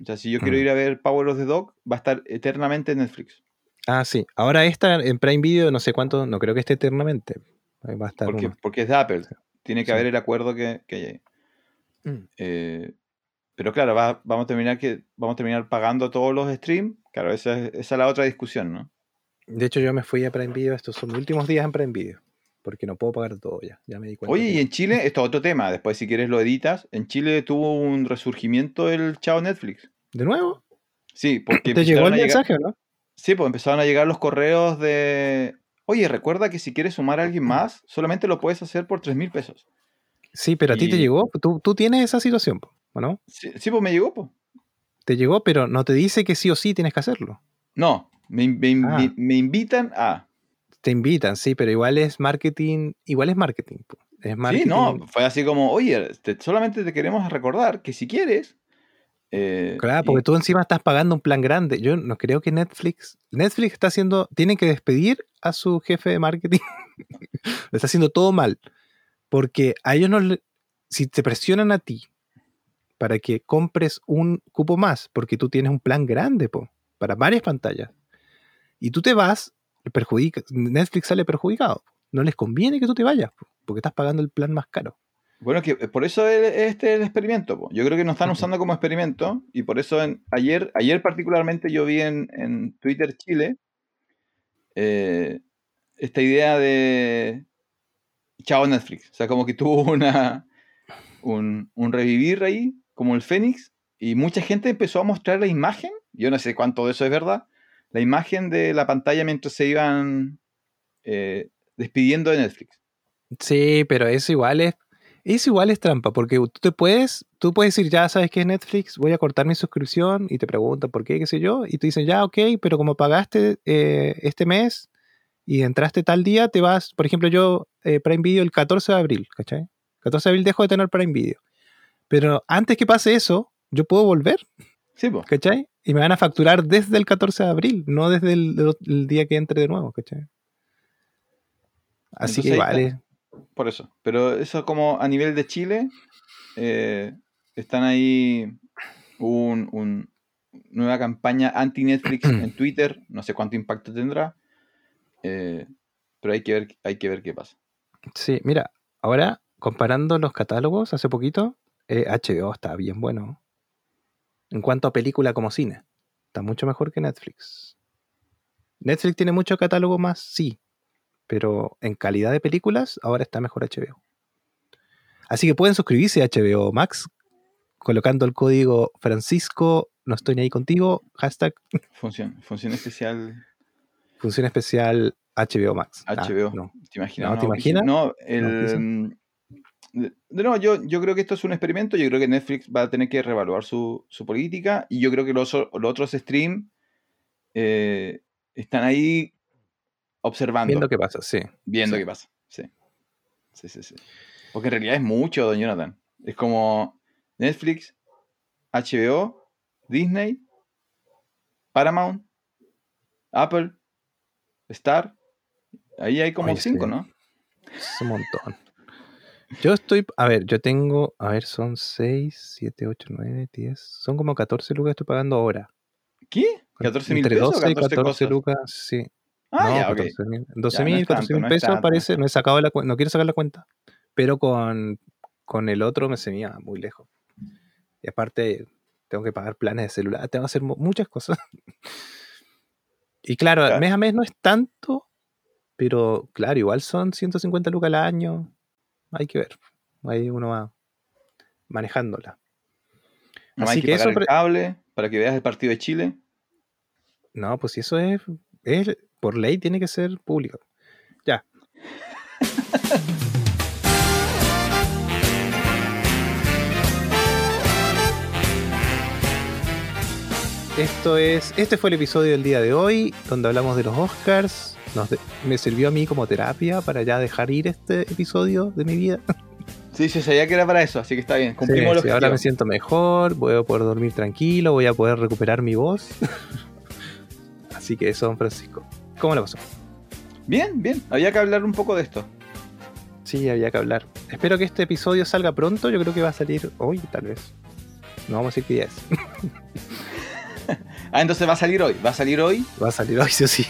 O sea, si yo quiero mm. ir a ver Power of the Dog, va a estar eternamente en Netflix. Ah, sí. Ahora esta en Prime Video, no sé cuánto, no creo que esté eternamente. Va a estar porque, porque es de Apple. Tiene que haber el acuerdo que, que hay. Mm. Eh, pero claro, vamos, a terminar que, vamos a terminar pagando todos los streams. Claro, esa es, esa es la otra discusión, ¿no? De hecho, yo me fui a Prime Video, estos son mis últimos días en Prime Video, porque no puedo pagar todo ya, ya me di cuenta. Oye, y en Chile, esto es otro tema, después si quieres lo editas, en Chile tuvo un resurgimiento el chao Netflix. ¿De nuevo? Sí, porque... ¿Te llegó el mensaje no? Sí, pues empezaron a llegar los correos de... Oye, recuerda que si quieres sumar a alguien más, solamente lo puedes hacer por 3 mil pesos. Sí, pero a ti te llegó, ¿Tú, tú tienes esa situación, ¿o no? Sí, sí, pues me llegó, pues. Te llegó, pero no te dice que sí o sí tienes que hacerlo. No, Ah. Me, invitan a. Te invitan, sí, pero igual es marketing, igual es marketing. Es Sí, no, fue así como, oye, solamente te queremos recordar que si quieres. Eh, claro, porque tú encima estás pagando un plan grande. Yo no creo que Netflix. Netflix está haciendo. Tiene que despedir a su jefe de marketing. Lo está haciendo todo mal. Porque a ellos no. Si te presionan a ti para que compres un cupo más, porque tú tienes un plan grande, po, para varias pantallas y tú te vas, perjudica, Netflix sale perjudicado. No les conviene que tú te vayas, porque estás pagando el plan más caro. Bueno, que por eso este es el experimento. Yo creo que nos están usando como experimento y por eso ayer, ayer particularmente yo vi en, Twitter Chile eh, esta idea de chao Netflix. O sea, como que tuvo una, un, un revivir ahí, como el Fénix, y mucha gente empezó a mostrar la imagen. Yo no sé cuánto de eso es verdad, la imagen de la pantalla mientras se iban eh, despidiendo de Netflix. Sí, pero eso igual es, eso igual es trampa, porque tú te puedes, tú puedes decir, ya sabes que es Netflix, voy a cortar mi suscripción y te preguntan por qué, qué sé yo, y tú dices, ya, ok, pero como pagaste eh, este mes y entraste tal día, te vas, por ejemplo, yo eh, Prime Video el 14 de abril, ¿cachai? 14 de abril dejo de tener Prime Video. Pero antes que pase eso, yo puedo volver. Sí, pues. ¿Cachai? Y me van a facturar desde el 14 de abril, no desde el, día que entre de nuevo, ¿cachai? Así que vale. Por eso. Pero eso como a nivel de Chile, eh, están ahí un, nueva campaña anti-Netflix en Twitter. No sé cuánto impacto tendrá. eh, pero hay que, ver, hay que ver qué pasa. Sí, mira, ahora comparando los catálogos hace poquito, eh, HBO está bien bueno. En cuanto a película como cine, está mucho mejor que Netflix. Netflix tiene mucho catálogo más, sí, pero en calidad de películas, ahora está mejor HBO. Así que pueden suscribirse a HBO Max colocando el código Francisco, no estoy ni ahí contigo, hashtag Función, función especial función especial HBO Max. Ah, HBO. no. ¿Te imaginas? No, ¿te imaginas? No, el, de nuevo, yo, yo creo que esto es un experimento. Yo creo que Netflix va a tener que reevaluar su, su política. Y yo creo que los, los otros stream eh, están ahí observando, Viendo qué pasa, sí. viendo sí. qué pasa. Sí. sí, sí, sí. Porque en realidad es mucho, don Jonathan. Es como Netflix, HBO, Disney, Paramount, Apple, Star. Ahí hay como cinco, sí. ¿no? Es un montón. Yo estoy, a ver, yo tengo, a ver, son 6, 7, 8, 9, 10, son como 14 lucas que estoy pagando ahora. ¿Qué? ¿14 mil pesos? o 12 y 14 14 cosas? lucas, sí. Ah, no, ya, ok. 14 mil, 12 Ya, no mil, es 14 tanto, mil no es pesos parece, no he sacado la cuenta, no quiero sacar la cuenta, pero con, con el otro me se me iba muy lejos. Y aparte, tengo que pagar planes de celular, tengo que hacer mu- muchas cosas. y claro, Claro. mes a mes no es tanto, pero claro, igual son 150 lucas al año. Hay que ver. Ahí uno va manejándola. No Así hay que, que pagar eso el cable para que veas el partido de Chile. No, pues si eso es, es por ley tiene que ser público. Ya. Esto es, este fue el episodio del día de hoy, donde hablamos de los Oscars. Nos me sirvió a mí como terapia para ya dejar ir este episodio de mi vida. Sí, se sabía que era para eso, así que está bien. Cumplimos Sí, el sí, ahora me siento mejor, voy a poder dormir tranquilo, voy a poder recuperar mi voz. Así que eso, don Francisco. ¿Cómo la pasó? Bien, bien. Había que hablar un poco de esto. Sí, había que hablar. Espero que este episodio salga pronto. Yo creo que va a salir hoy, tal vez. No vamos a decir qué día es. Ah, entonces va a salir hoy. Va a salir hoy. Va a salir hoy, sí o sí.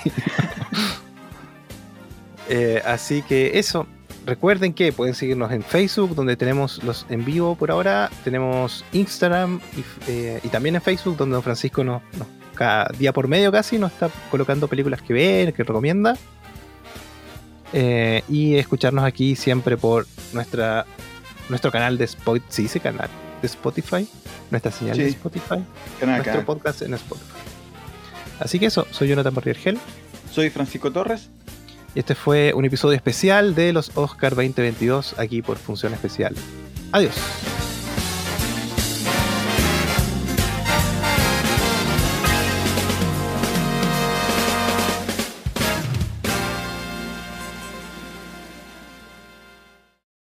Eh, así que eso. Recuerden que pueden seguirnos en Facebook, donde tenemos los en vivo por ahora. Tenemos Instagram y, eh, y también en Facebook, donde don Francisco nos, nos- cada día por medio casi nos está colocando películas que ven, que recomienda. Eh, y escucharnos aquí siempre por nuestra nuestro canal de Spotify. ¿Sí dice canal? De Spotify. Nuestra señal de. Spotify. Canal, nuestro canal. podcast en Spotify. Así que eso, soy Jonathan Barriergel. Soy Francisco Torres. Este fue un episodio especial de los Oscar 2022 aquí por Función Especial. Adiós.